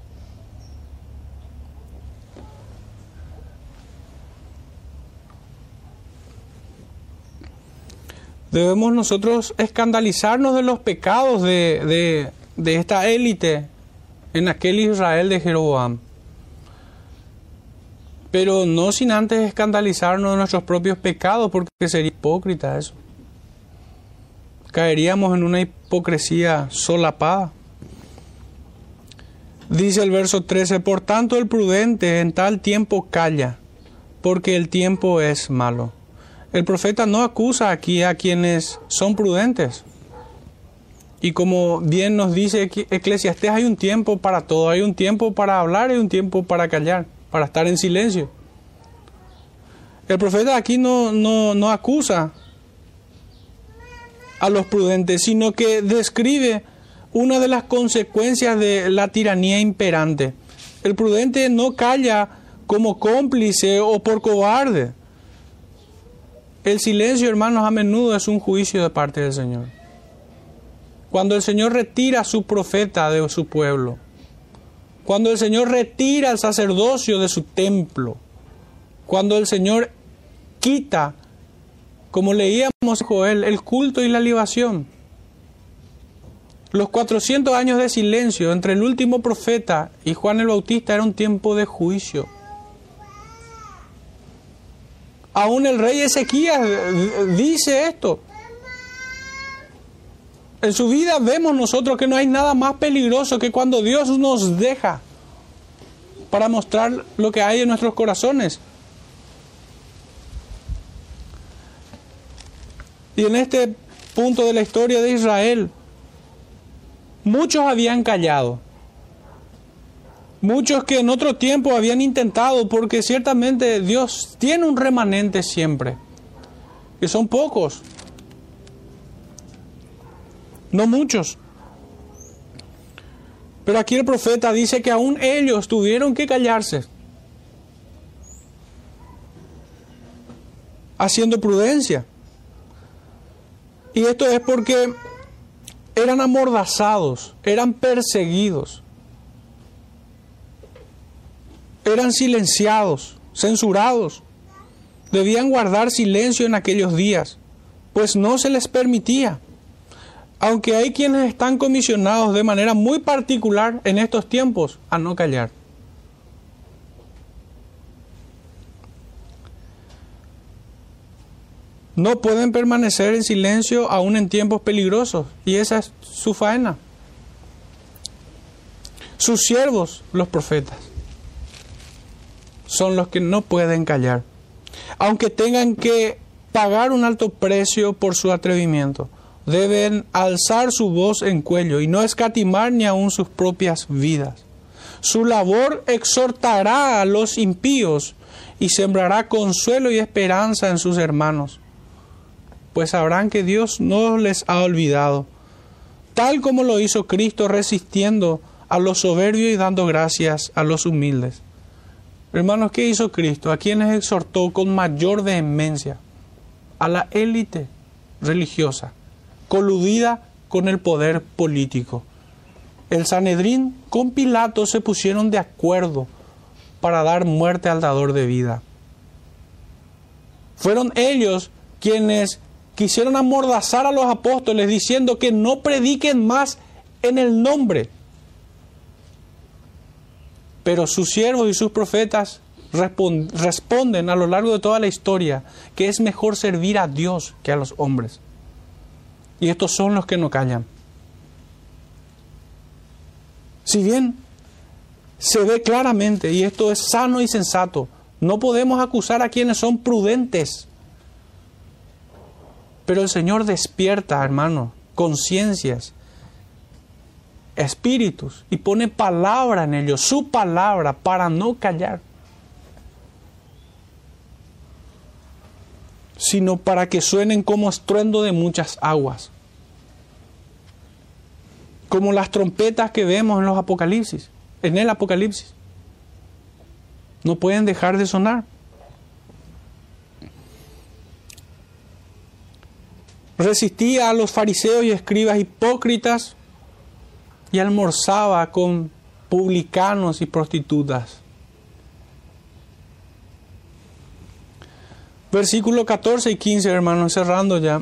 Debemos nosotros escandalizarnos de los pecados de, esta élite en aquel Israel de Jeroboam. Pero no sin antes escandalizarnos de nuestros propios pecados, porque sería hipócrita eso. Caeríamos en una hipocresía solapada. Dice el verso 13, por tanto el prudente en tal tiempo calla, porque el tiempo es malo. El profeta no acusa aquí a quienes son prudentes. Y como bien nos dice Eclesiastés, hay un tiempo para todo, hay un tiempo para hablar y un tiempo para callar, para estar en silencio. El profeta aquí no, no, no acusa a los prudentes, sino que describe una de las consecuencias de la tiranía imperante. El prudente no calla como cómplice o por cobarde el silencio, hermanos, a menudo es un juicio de parte del Señor. Cuando el Señor retira a su profeta de su pueblo, cuando el Señor retira el sacerdocio de su templo, cuando el Señor quita, como leíamos Joel, el culto y la libación. Los 400 años de silencio entre el último profeta y Juan el Bautista era un tiempo de juicio. Aún el rey Ezequías dice esto. En su vida vemos nosotros que no hay nada más peligroso que cuando Dios nos deja para mostrar lo que hay en nuestros corazones. Y en este punto de la historia de Israel, muchos habían callado. Muchos que en otro tiempo habían intentado, porque ciertamente Dios tiene un remanente siempre, que son pocos, no muchos. Pero aquí el profeta dice que aún ellos tuvieron que callarse, haciendo prudencia. Y esto es porque eran amordazados, eran perseguidos eran silenciados, censurados. Debían guardar silencio en aquellos días, pues no se les permitía. Aunque hay quienes están comisionados de manera muy particular en estos tiempos a no callar. No pueden permanecer en silencio aún en tiempos peligrosos y esa es su faena. Sus siervos, los profetas son los que no pueden callar, aunque tengan que pagar un alto precio por su atrevimiento. Deben alzar su voz en cuello y no escatimar ni aun sus propias vidas. Su labor exhortará a los impíos y sembrará consuelo y esperanza en sus hermanos, pues sabrán que Dios no les ha olvidado, tal como lo hizo Cristo resistiendo a los soberbios y dando gracias a los humildes. Hermanos, ¿qué hizo Cristo? ¿A quienes exhortó con mayor vehemencia? A la élite religiosa, coludida con el poder político. El Sanedrín con Pilato se pusieron de acuerdo para dar muerte al dador de vida. Fueron ellos quienes quisieron amordazar a los apóstoles diciendo que no prediquen más en el nombre. Pero sus siervos y sus profetas responden a lo largo de toda la historia que es mejor servir a Dios que a los hombres. Y estos son los que no callan. Si bien se ve claramente, y esto es sano y sensato, no podemos acusar a quienes son prudentes. Pero el Señor despierta, hermano, conciencias, espíritus, y pone palabra en ellos, su palabra, para no callar. sino para que suenen como estruendo de muchas aguas. Como las trompetas que vemos en los Apocalipsis, en el Apocalipsis. No pueden dejar de sonar. Resistía a los fariseos y escribas hipócritas y almorzaba con publicanos y prostitutas. Versículo 14 y 15, hermanos, cerrando ya.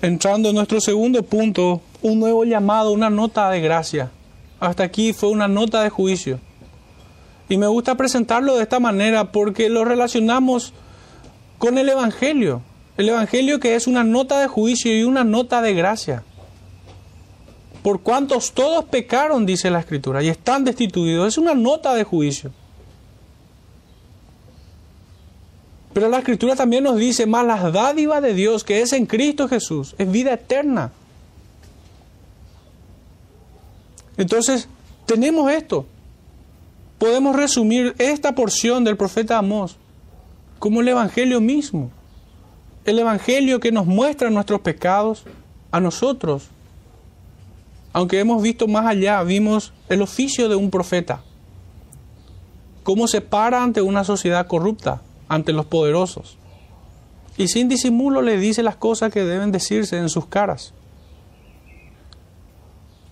Entrando en nuestro segundo punto, un nuevo llamado, una nota de gracia. Hasta aquí fue una nota de juicio. Y me gusta presentarlo de esta manera porque lo relacionamos con el Evangelio. El Evangelio que es una nota de juicio y una nota de gracia. Por cuantos todos pecaron, dice la Escritura, y están destituidos. Es una nota de juicio. Pero la escritura también nos dice, más la dádiva de Dios que es en Cristo Jesús, es vida eterna. Entonces, tenemos esto. Podemos resumir esta porción del profeta Amós como el Evangelio mismo. El Evangelio que nos muestra nuestros pecados a nosotros. Aunque hemos visto más allá, vimos el oficio de un profeta. Cómo se para ante una sociedad corrupta ante los poderosos. Y sin disimulo le dice las cosas que deben decirse en sus caras.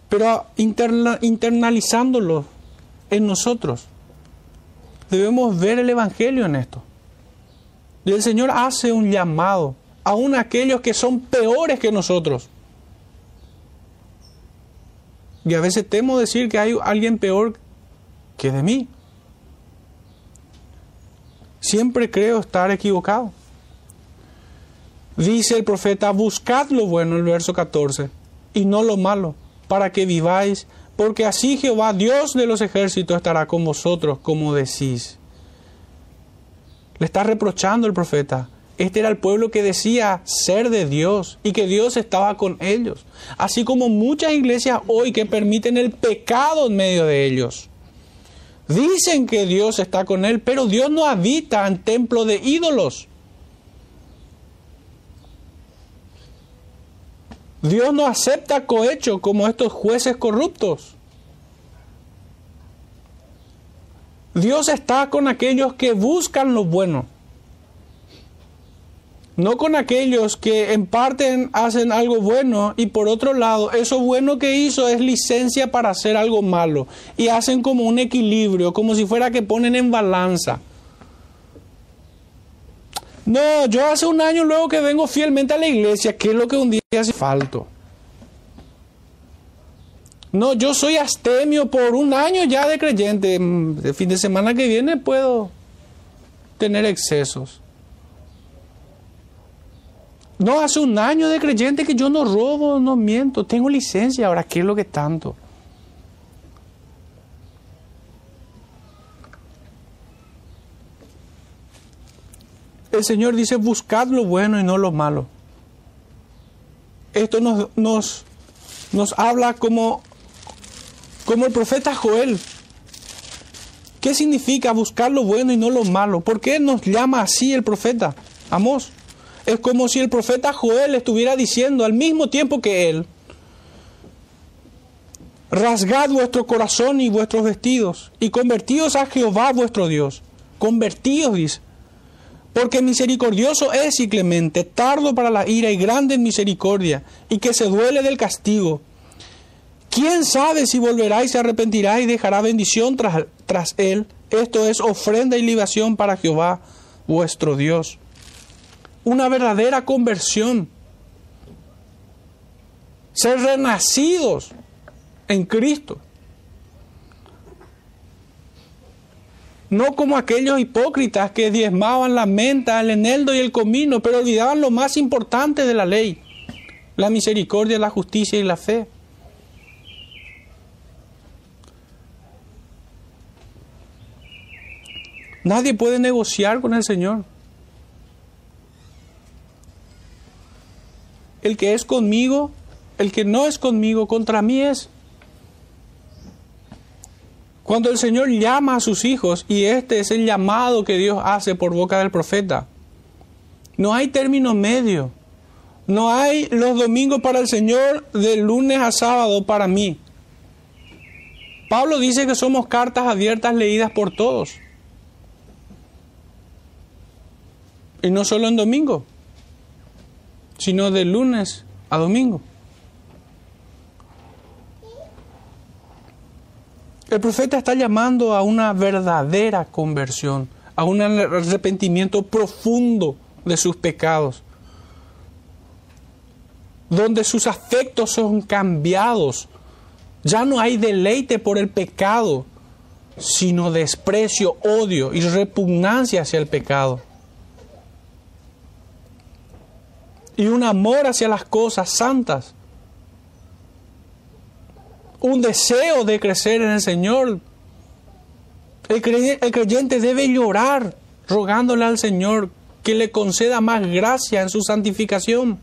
Pero internalizándolo en nosotros, debemos ver el Evangelio en esto. Y el Señor hace un llamado a aquellos que son peores que nosotros. Y a veces temo decir que hay alguien peor que de mí. Siempre creo estar equivocado. Dice el profeta, buscad lo bueno, el verso 14, y no lo malo, para que viváis, porque así Jehová, Dios de los ejércitos, estará con vosotros, como decís. Le está reprochando el profeta. Este era el pueblo que decía ser de Dios y que Dios estaba con ellos. Así como muchas iglesias hoy que permiten el pecado en medio de ellos. Dicen que Dios está con él, pero Dios no habita en templo de ídolos. Dios no acepta cohecho como estos jueces corruptos. Dios está con aquellos que buscan lo bueno no con aquellos que en parte hacen algo bueno y por otro lado eso bueno que hizo es licencia para hacer algo malo y hacen como un equilibrio, como si fuera que ponen en balanza. No, yo hace un año luego que vengo fielmente a la iglesia, ¿qué es lo que un día hace falto? No, yo soy astemio por un año ya de creyente. Mm, el fin de semana que viene puedo tener excesos. No, hace un año de creyente que yo no robo, no miento, tengo licencia, ahora ¿qué es lo que tanto? El Señor dice, buscad lo bueno y no lo malo. Esto nos, nos, nos habla como, como el profeta Joel. ¿Qué significa buscar lo bueno y no lo malo? ¿Por qué nos llama así el profeta? Amos. Es como si el profeta Joel estuviera diciendo al mismo tiempo que él, rasgad vuestro corazón y vuestros vestidos, y convertíos a Jehová vuestro Dios. Convertíos, dice. Porque misericordioso es y clemente, tardo para la ira y grande en misericordia, y que se duele del castigo. ¿Quién sabe si volverá y se arrepentirá y dejará bendición tras, tras él? Esto es ofrenda y libación para Jehová vuestro Dios. Una verdadera conversión. Ser renacidos en Cristo. No como aquellos hipócritas que diezmaban la menta, el eneldo y el comino, pero olvidaban lo más importante de la ley, la misericordia, la justicia y la fe. Nadie puede negociar con el Señor. El que es conmigo, el que no es conmigo, contra mí es. Cuando el Señor llama a sus hijos, y este es el llamado que Dios hace por boca del profeta, no hay término medio. No hay los domingos para el Señor de lunes a sábado para mí. Pablo dice que somos cartas abiertas leídas por todos. Y no solo en domingo, sino de lunes a domingo. El profeta está llamando a una verdadera conversión, a un arrepentimiento profundo de sus pecados, donde sus afectos son cambiados. Ya no hay deleite por el pecado, sino desprecio, odio y repugnancia hacia el pecado. Y un amor hacia las cosas santas. Un deseo de crecer en el Señor. El creyente, debe llorar rogándole al Señor que le conceda más gracia en su santificación.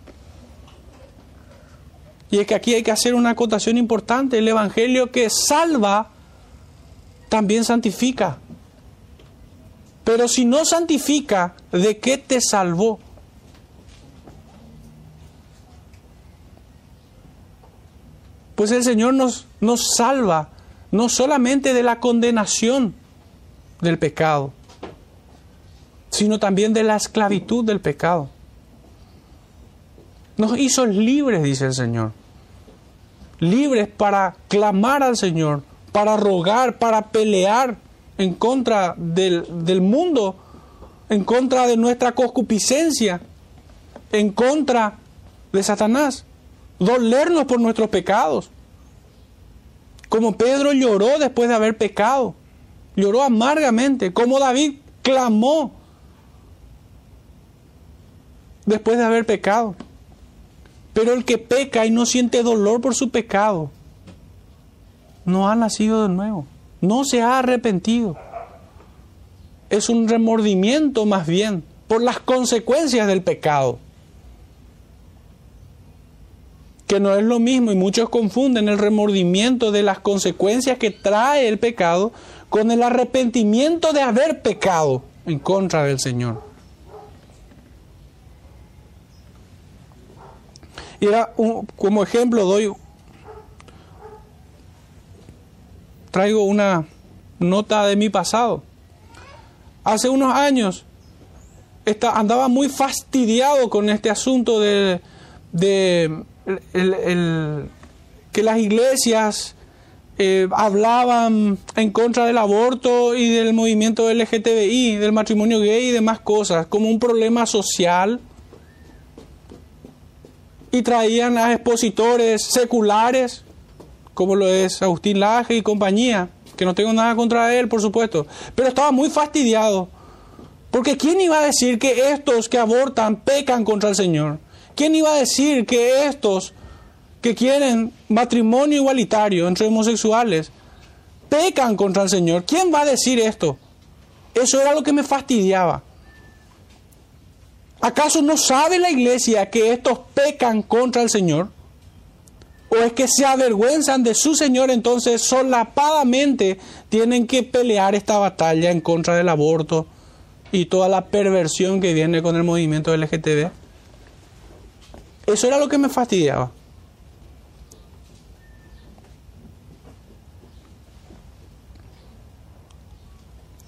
Y es que aquí hay que hacer una acotación importante. El Evangelio que salva, también santifica. Pero si no santifica, ¿de qué te salvó? Pues el Señor nos, nos salva no solamente de la condenación del pecado, sino también de la esclavitud del pecado. Nos hizo libres, dice el Señor. Libres para clamar al Señor, para rogar, para pelear en contra del, del mundo, en contra de nuestra concupiscencia, en contra de Satanás dolernos por nuestros pecados. Como Pedro lloró después de haber pecado, lloró amargamente, como David clamó después de haber pecado. Pero el que peca y no siente dolor por su pecado, no ha nacido de nuevo, no se ha arrepentido. Es un remordimiento más bien por las consecuencias del pecado que no es lo mismo y muchos confunden el remordimiento de las consecuencias que trae el pecado con el arrepentimiento de haber pecado en contra del Señor. Y como ejemplo doy, traigo una nota de mi pasado. Hace unos años andaba muy fastidiado con este asunto de que las iglesias eh, hablaban en contra del aborto y del movimiento LGTBI, del matrimonio gay y demás cosas, como un problema social. Y traían a expositores seculares, como lo es Agustín Laje y compañía, que no tengo nada contra él, por supuesto, pero estaba muy fastidiado. Porque ¿quién iba a decir que estos que abortan pecan contra el Señor? ¿Quién iba a decir que estos que quieren matrimonio igualitario entre homosexuales pecan contra el Señor? ¿Quién va a decir esto? Eso era lo que me fastidiaba. ¿Acaso no sabe la iglesia que estos pecan contra el Señor? ¿O es que se avergüenzan de su Señor, entonces solapadamente tienen que pelear esta batalla en contra del aborto y toda la perversión que viene con el movimiento LGTB? Eso era lo que me fastidiaba.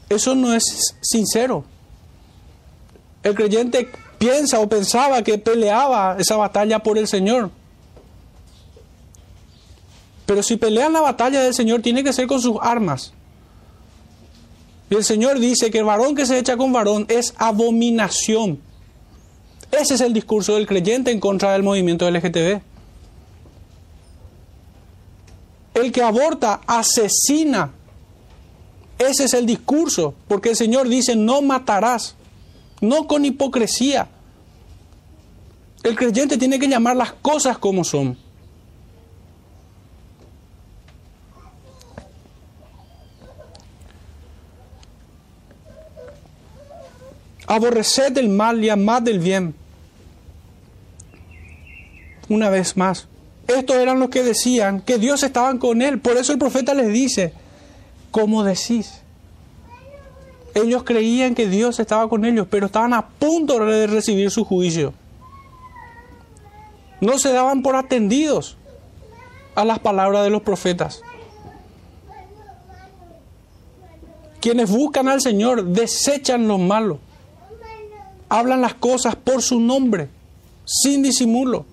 Eso no es sincero. El creyente piensa o pensaba que peleaba esa batalla por el Señor. Pero si pelean la batalla del Señor, tiene que ser con sus armas. Y el Señor dice que el varón que se echa con varón es abominación. Ese es el discurso del creyente en contra del movimiento LGTB. El que aborta asesina. Ese es el discurso, porque el Señor dice, no matarás, no con hipocresía. El creyente tiene que llamar las cosas como son. Aborreced el mal y amad el bien. Una vez más, estos eran los que decían que Dios estaba con él. Por eso el profeta les dice, ¿cómo decís? Ellos creían que Dios estaba con ellos, pero estaban a punto de recibir su juicio. No se daban por atendidos a las palabras de los profetas. Quienes buscan al Señor desechan lo malo hablan las cosas por su nombre, sin disimulo.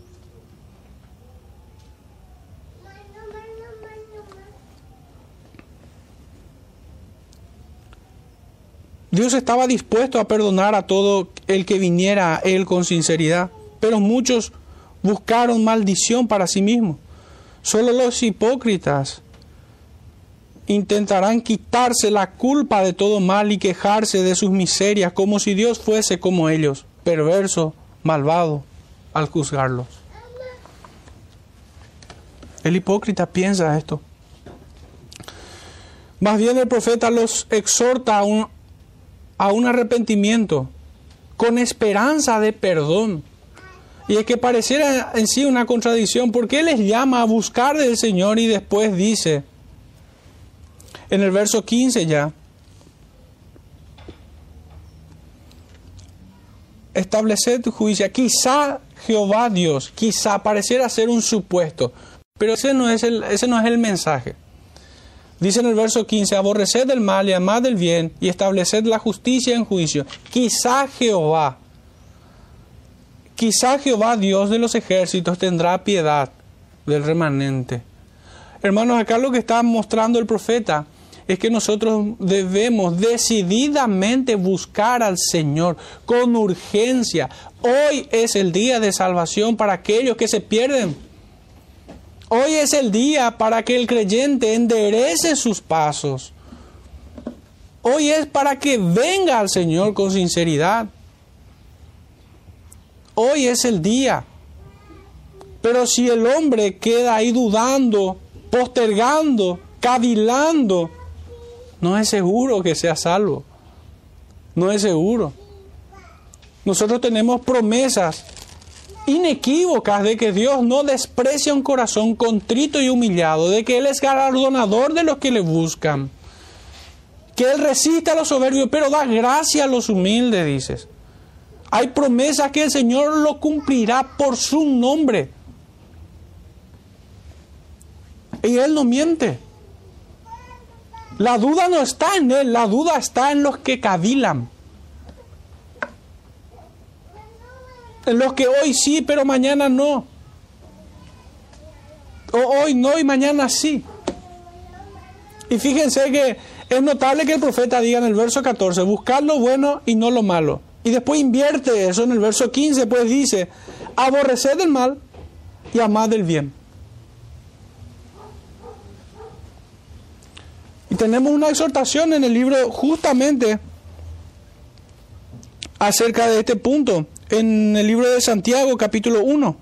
Dios estaba dispuesto a perdonar a todo el que viniera a Él con sinceridad, pero muchos buscaron maldición para sí mismos. Solo los hipócritas intentarán quitarse la culpa de todo mal y quejarse de sus miserias como si Dios fuese como ellos, perverso, malvado, al juzgarlos. El hipócrita piensa esto. Más bien el profeta los exhorta a un, a un arrepentimiento con esperanza de perdón. Y es que pareciera en sí una contradicción, porque Él les llama a buscar del Señor y después dice, en el verso 15 ya, estableced tu juicio. Quizá Jehová Dios, quizá pareciera ser un supuesto, pero ese no es el, ese no es el mensaje. Dice en el verso 15, aborreced el mal y amad el bien y estableced la justicia en juicio. Quizá Jehová, quizá Jehová Dios de los ejércitos tendrá piedad del remanente. Hermanos, acá lo que está mostrando el profeta es que nosotros debemos decididamente buscar al Señor con urgencia. Hoy es el día de salvación para aquellos que se pierden. Hoy es el día para que el creyente enderece sus pasos. Hoy es para que venga al Señor con sinceridad. Hoy es el día. Pero si el hombre queda ahí dudando, postergando, cavilando, no es seguro que sea salvo. No es seguro. Nosotros tenemos promesas inequívocas de que Dios no desprecia un corazón contrito y humillado, de que Él es galardonador de los que le buscan, que Él resiste a los soberbios, pero da gracia a los humildes, dices. Hay promesas que el Señor lo cumplirá por su nombre. Y Él no miente. La duda no está en él, la duda está en los que cavilan. En los que hoy sí, pero mañana no. O hoy no y mañana sí. Y fíjense que es notable que el profeta diga en el verso 14, buscar lo bueno y no lo malo. Y después invierte eso en el verso 15, pues dice, aborrecer el mal y amar del bien. Y tenemos una exhortación en el libro justamente acerca de este punto, en el libro de Santiago capítulo 1.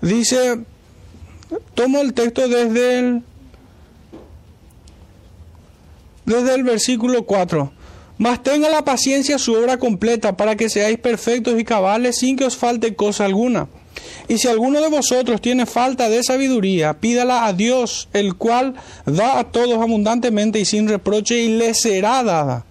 Dice, tomo el texto desde el, desde el versículo 4. Mas tenga la paciencia su obra completa para que seáis perfectos y cabales sin que os falte cosa alguna. Y si alguno de vosotros tiene falta de sabiduría, pídala a Dios, el cual da a todos abundantemente y sin reproche, y le será dada.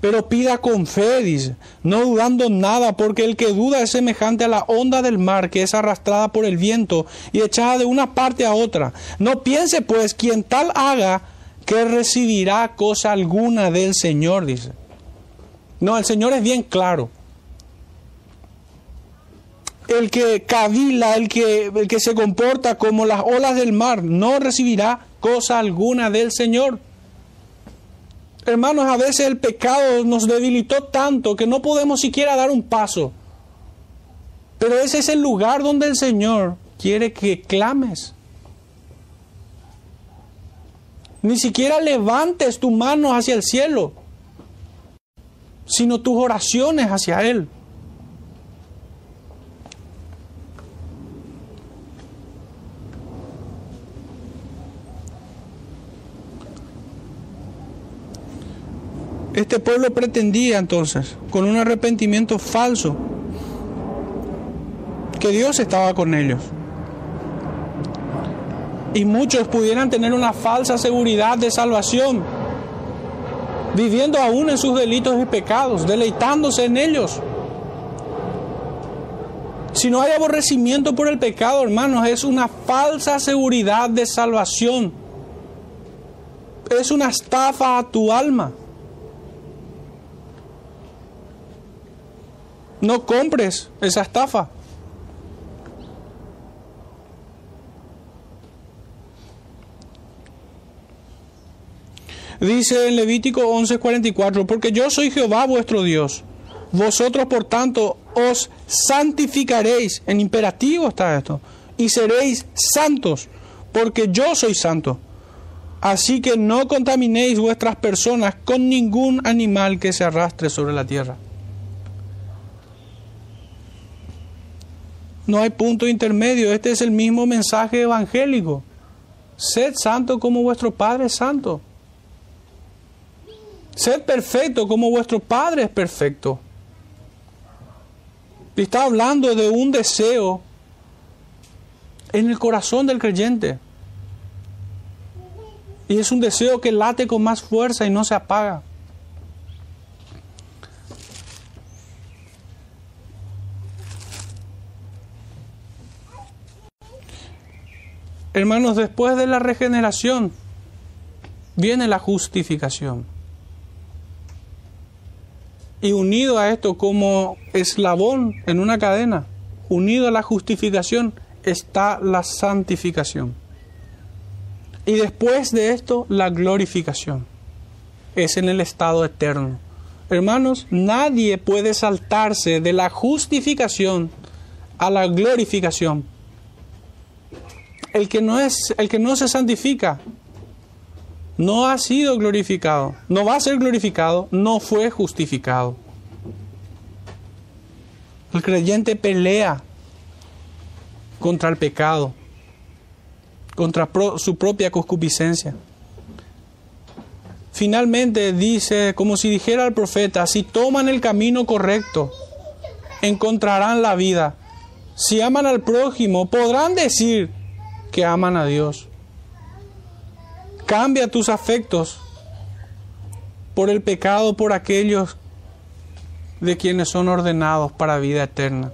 Pero pida con fe, no dudando nada, porque el que duda es semejante a la onda del mar que es arrastrada por el viento y echada de una parte a otra. No piense pues quien tal haga que recibirá cosa alguna del Señor, dice. No, el Señor es bien claro. El que cavila, el que, el que se comporta como las olas del mar, no recibirá cosa alguna del Señor. Hermanos, a veces el pecado nos debilitó tanto que no podemos siquiera dar un paso. Pero ese es el lugar donde el Señor quiere que clames. Ni siquiera levantes tu mano hacia el cielo, sino tus oraciones hacia Él. Este pueblo pretendía entonces, con un arrepentimiento falso, que Dios estaba con ellos. Y muchos pudieran tener una falsa seguridad de salvación, viviendo aún en sus delitos y pecados, deleitándose en ellos. Si no hay aborrecimiento por el pecado, hermanos, es una falsa seguridad de salvación. Es una estafa a tu alma. No compres esa estafa. Dice en Levítico 11:44, porque yo soy Jehová vuestro Dios. Vosotros, por tanto, os santificaréis, en imperativo está esto, y seréis santos, porque yo soy santo. Así que no contaminéis vuestras personas con ningún animal que se arrastre sobre la tierra. No hay punto intermedio. Este es el mismo mensaje evangélico. Sed santo como vuestro Padre es santo. Sed perfecto como vuestro Padre es perfecto. está hablando de un deseo en el corazón del creyente. Y es un deseo que late con más fuerza y no se apaga. Hermanos, después de la regeneración viene la justificación. Y unido a esto como eslabón en una cadena, unido a la justificación, está la santificación. Y después de esto, la glorificación. Es en el estado eterno. Hermanos, nadie puede saltarse de la justificación a la glorificación el que no es, el que no se santifica, no ha sido glorificado, no va a ser glorificado, no fue justificado. El creyente pelea contra el pecado, contra su propia concupiscencia. Finalmente dice, como si dijera el profeta, si toman el camino correcto, encontrarán la vida. Si aman al prójimo, podrán decir, que aman a Dios. Cambia tus afectos por el pecado, por aquellos de quienes son ordenados para vida eterna.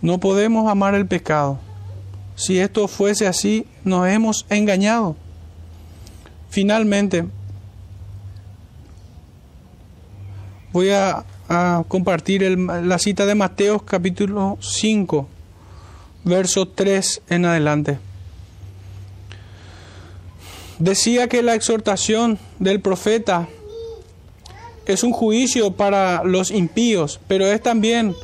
No podemos amar el pecado. Si esto fuese así, nos hemos engañado. Finalmente, voy a, compartir la cita de Mateo capítulo 5 verso 3 en adelante. Decía que la exhortación del profeta es un juicio para los impíos, pero es también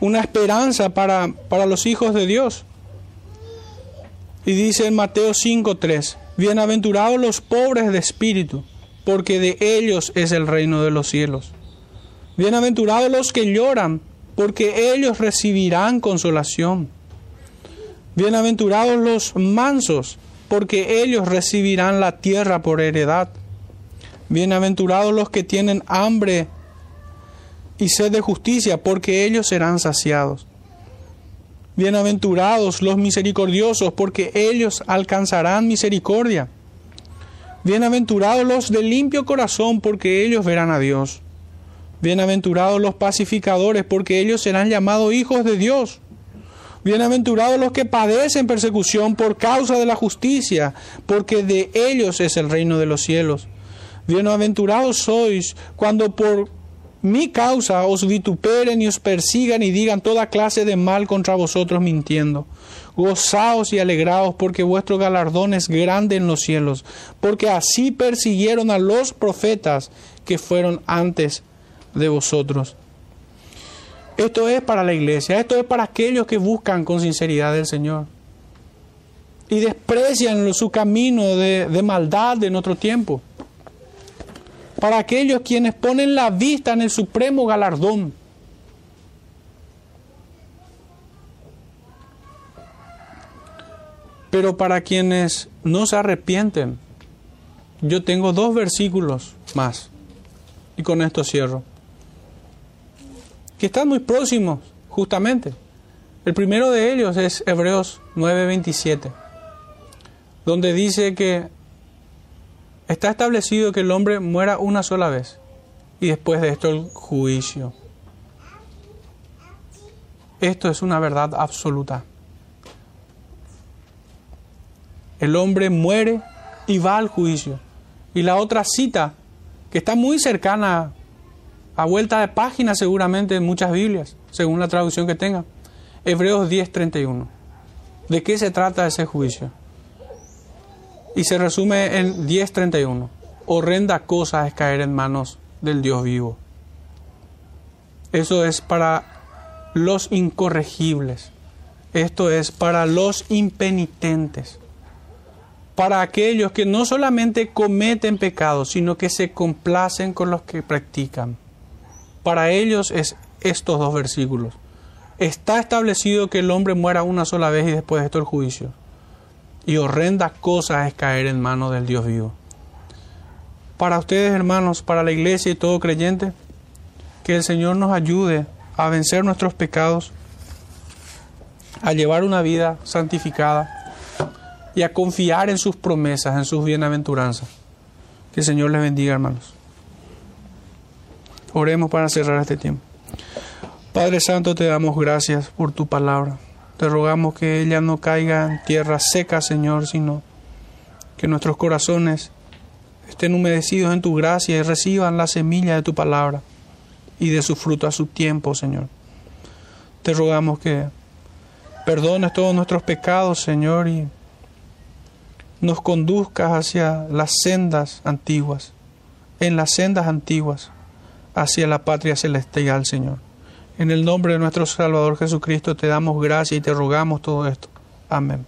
una esperanza para, para los hijos de Dios. Y dice en Mateo 5:3, bienaventurados los pobres de espíritu, porque de ellos es el reino de los cielos. Bienaventurados los que lloran, porque ellos recibirán consolación. Bienaventurados los mansos, porque ellos recibirán la tierra por heredad. Bienaventurados los que tienen hambre y sed de justicia, porque ellos serán saciados. Bienaventurados los misericordiosos, porque ellos alcanzarán misericordia. Bienaventurados los de limpio corazón, porque ellos verán a Dios. Bienaventurados los pacificadores, porque ellos serán llamados hijos de Dios. Bienaventurados los que padecen persecución por causa de la justicia, porque de ellos es el reino de los cielos. Bienaventurados sois cuando por mi causa os vituperen y os persigan y digan toda clase de mal contra vosotros mintiendo. Gozaos y alegraos porque vuestro galardón es grande en los cielos, porque así persiguieron a los profetas que fueron antes de vosotros. Esto es para la iglesia, esto es para aquellos que buscan con sinceridad el Señor y desprecian su camino de, maldad de nuestro tiempo. Para aquellos quienes ponen la vista en el supremo galardón. Pero para quienes no se arrepienten, yo tengo dos versículos más. Y con esto cierro que están muy próximos, justamente. El primero de ellos es Hebreos 9:27, donde dice que está establecido que el hombre muera una sola vez y después de esto el juicio. Esto es una verdad absoluta. El hombre muere y va al juicio. Y la otra cita, que está muy cercana a vuelta de página seguramente en muchas Biblias, según la traducción que tenga. Hebreos 10:31. ¿De qué se trata ese juicio? Y se resume en 10:31. Horrenda cosa es caer en manos del Dios vivo. Eso es para los incorregibles. Esto es para los impenitentes. Para aquellos que no solamente cometen pecados, sino que se complacen con los que practican. Para ellos es estos dos versículos. Está establecido que el hombre muera una sola vez y después de esto el juicio. Y horrenda cosa es caer en manos del Dios vivo. Para ustedes, hermanos, para la iglesia y todo creyente, que el Señor nos ayude a vencer nuestros pecados, a llevar una vida santificada y a confiar en sus promesas, en sus bienaventuranzas. Que el Señor les bendiga, hermanos. Oremos para cerrar este tiempo. Padre Santo, te damos gracias por tu palabra. Te rogamos que ella no caiga en tierra seca, Señor, sino que nuestros corazones estén humedecidos en tu gracia y reciban la semilla de tu palabra y de su fruto a su tiempo, Señor. Te rogamos que perdones todos nuestros pecados, Señor, y nos conduzcas hacia las sendas antiguas, en las sendas antiguas hacia la patria celestial, Señor. En el nombre de nuestro Salvador Jesucristo te damos gracias y te rogamos todo esto. Amén.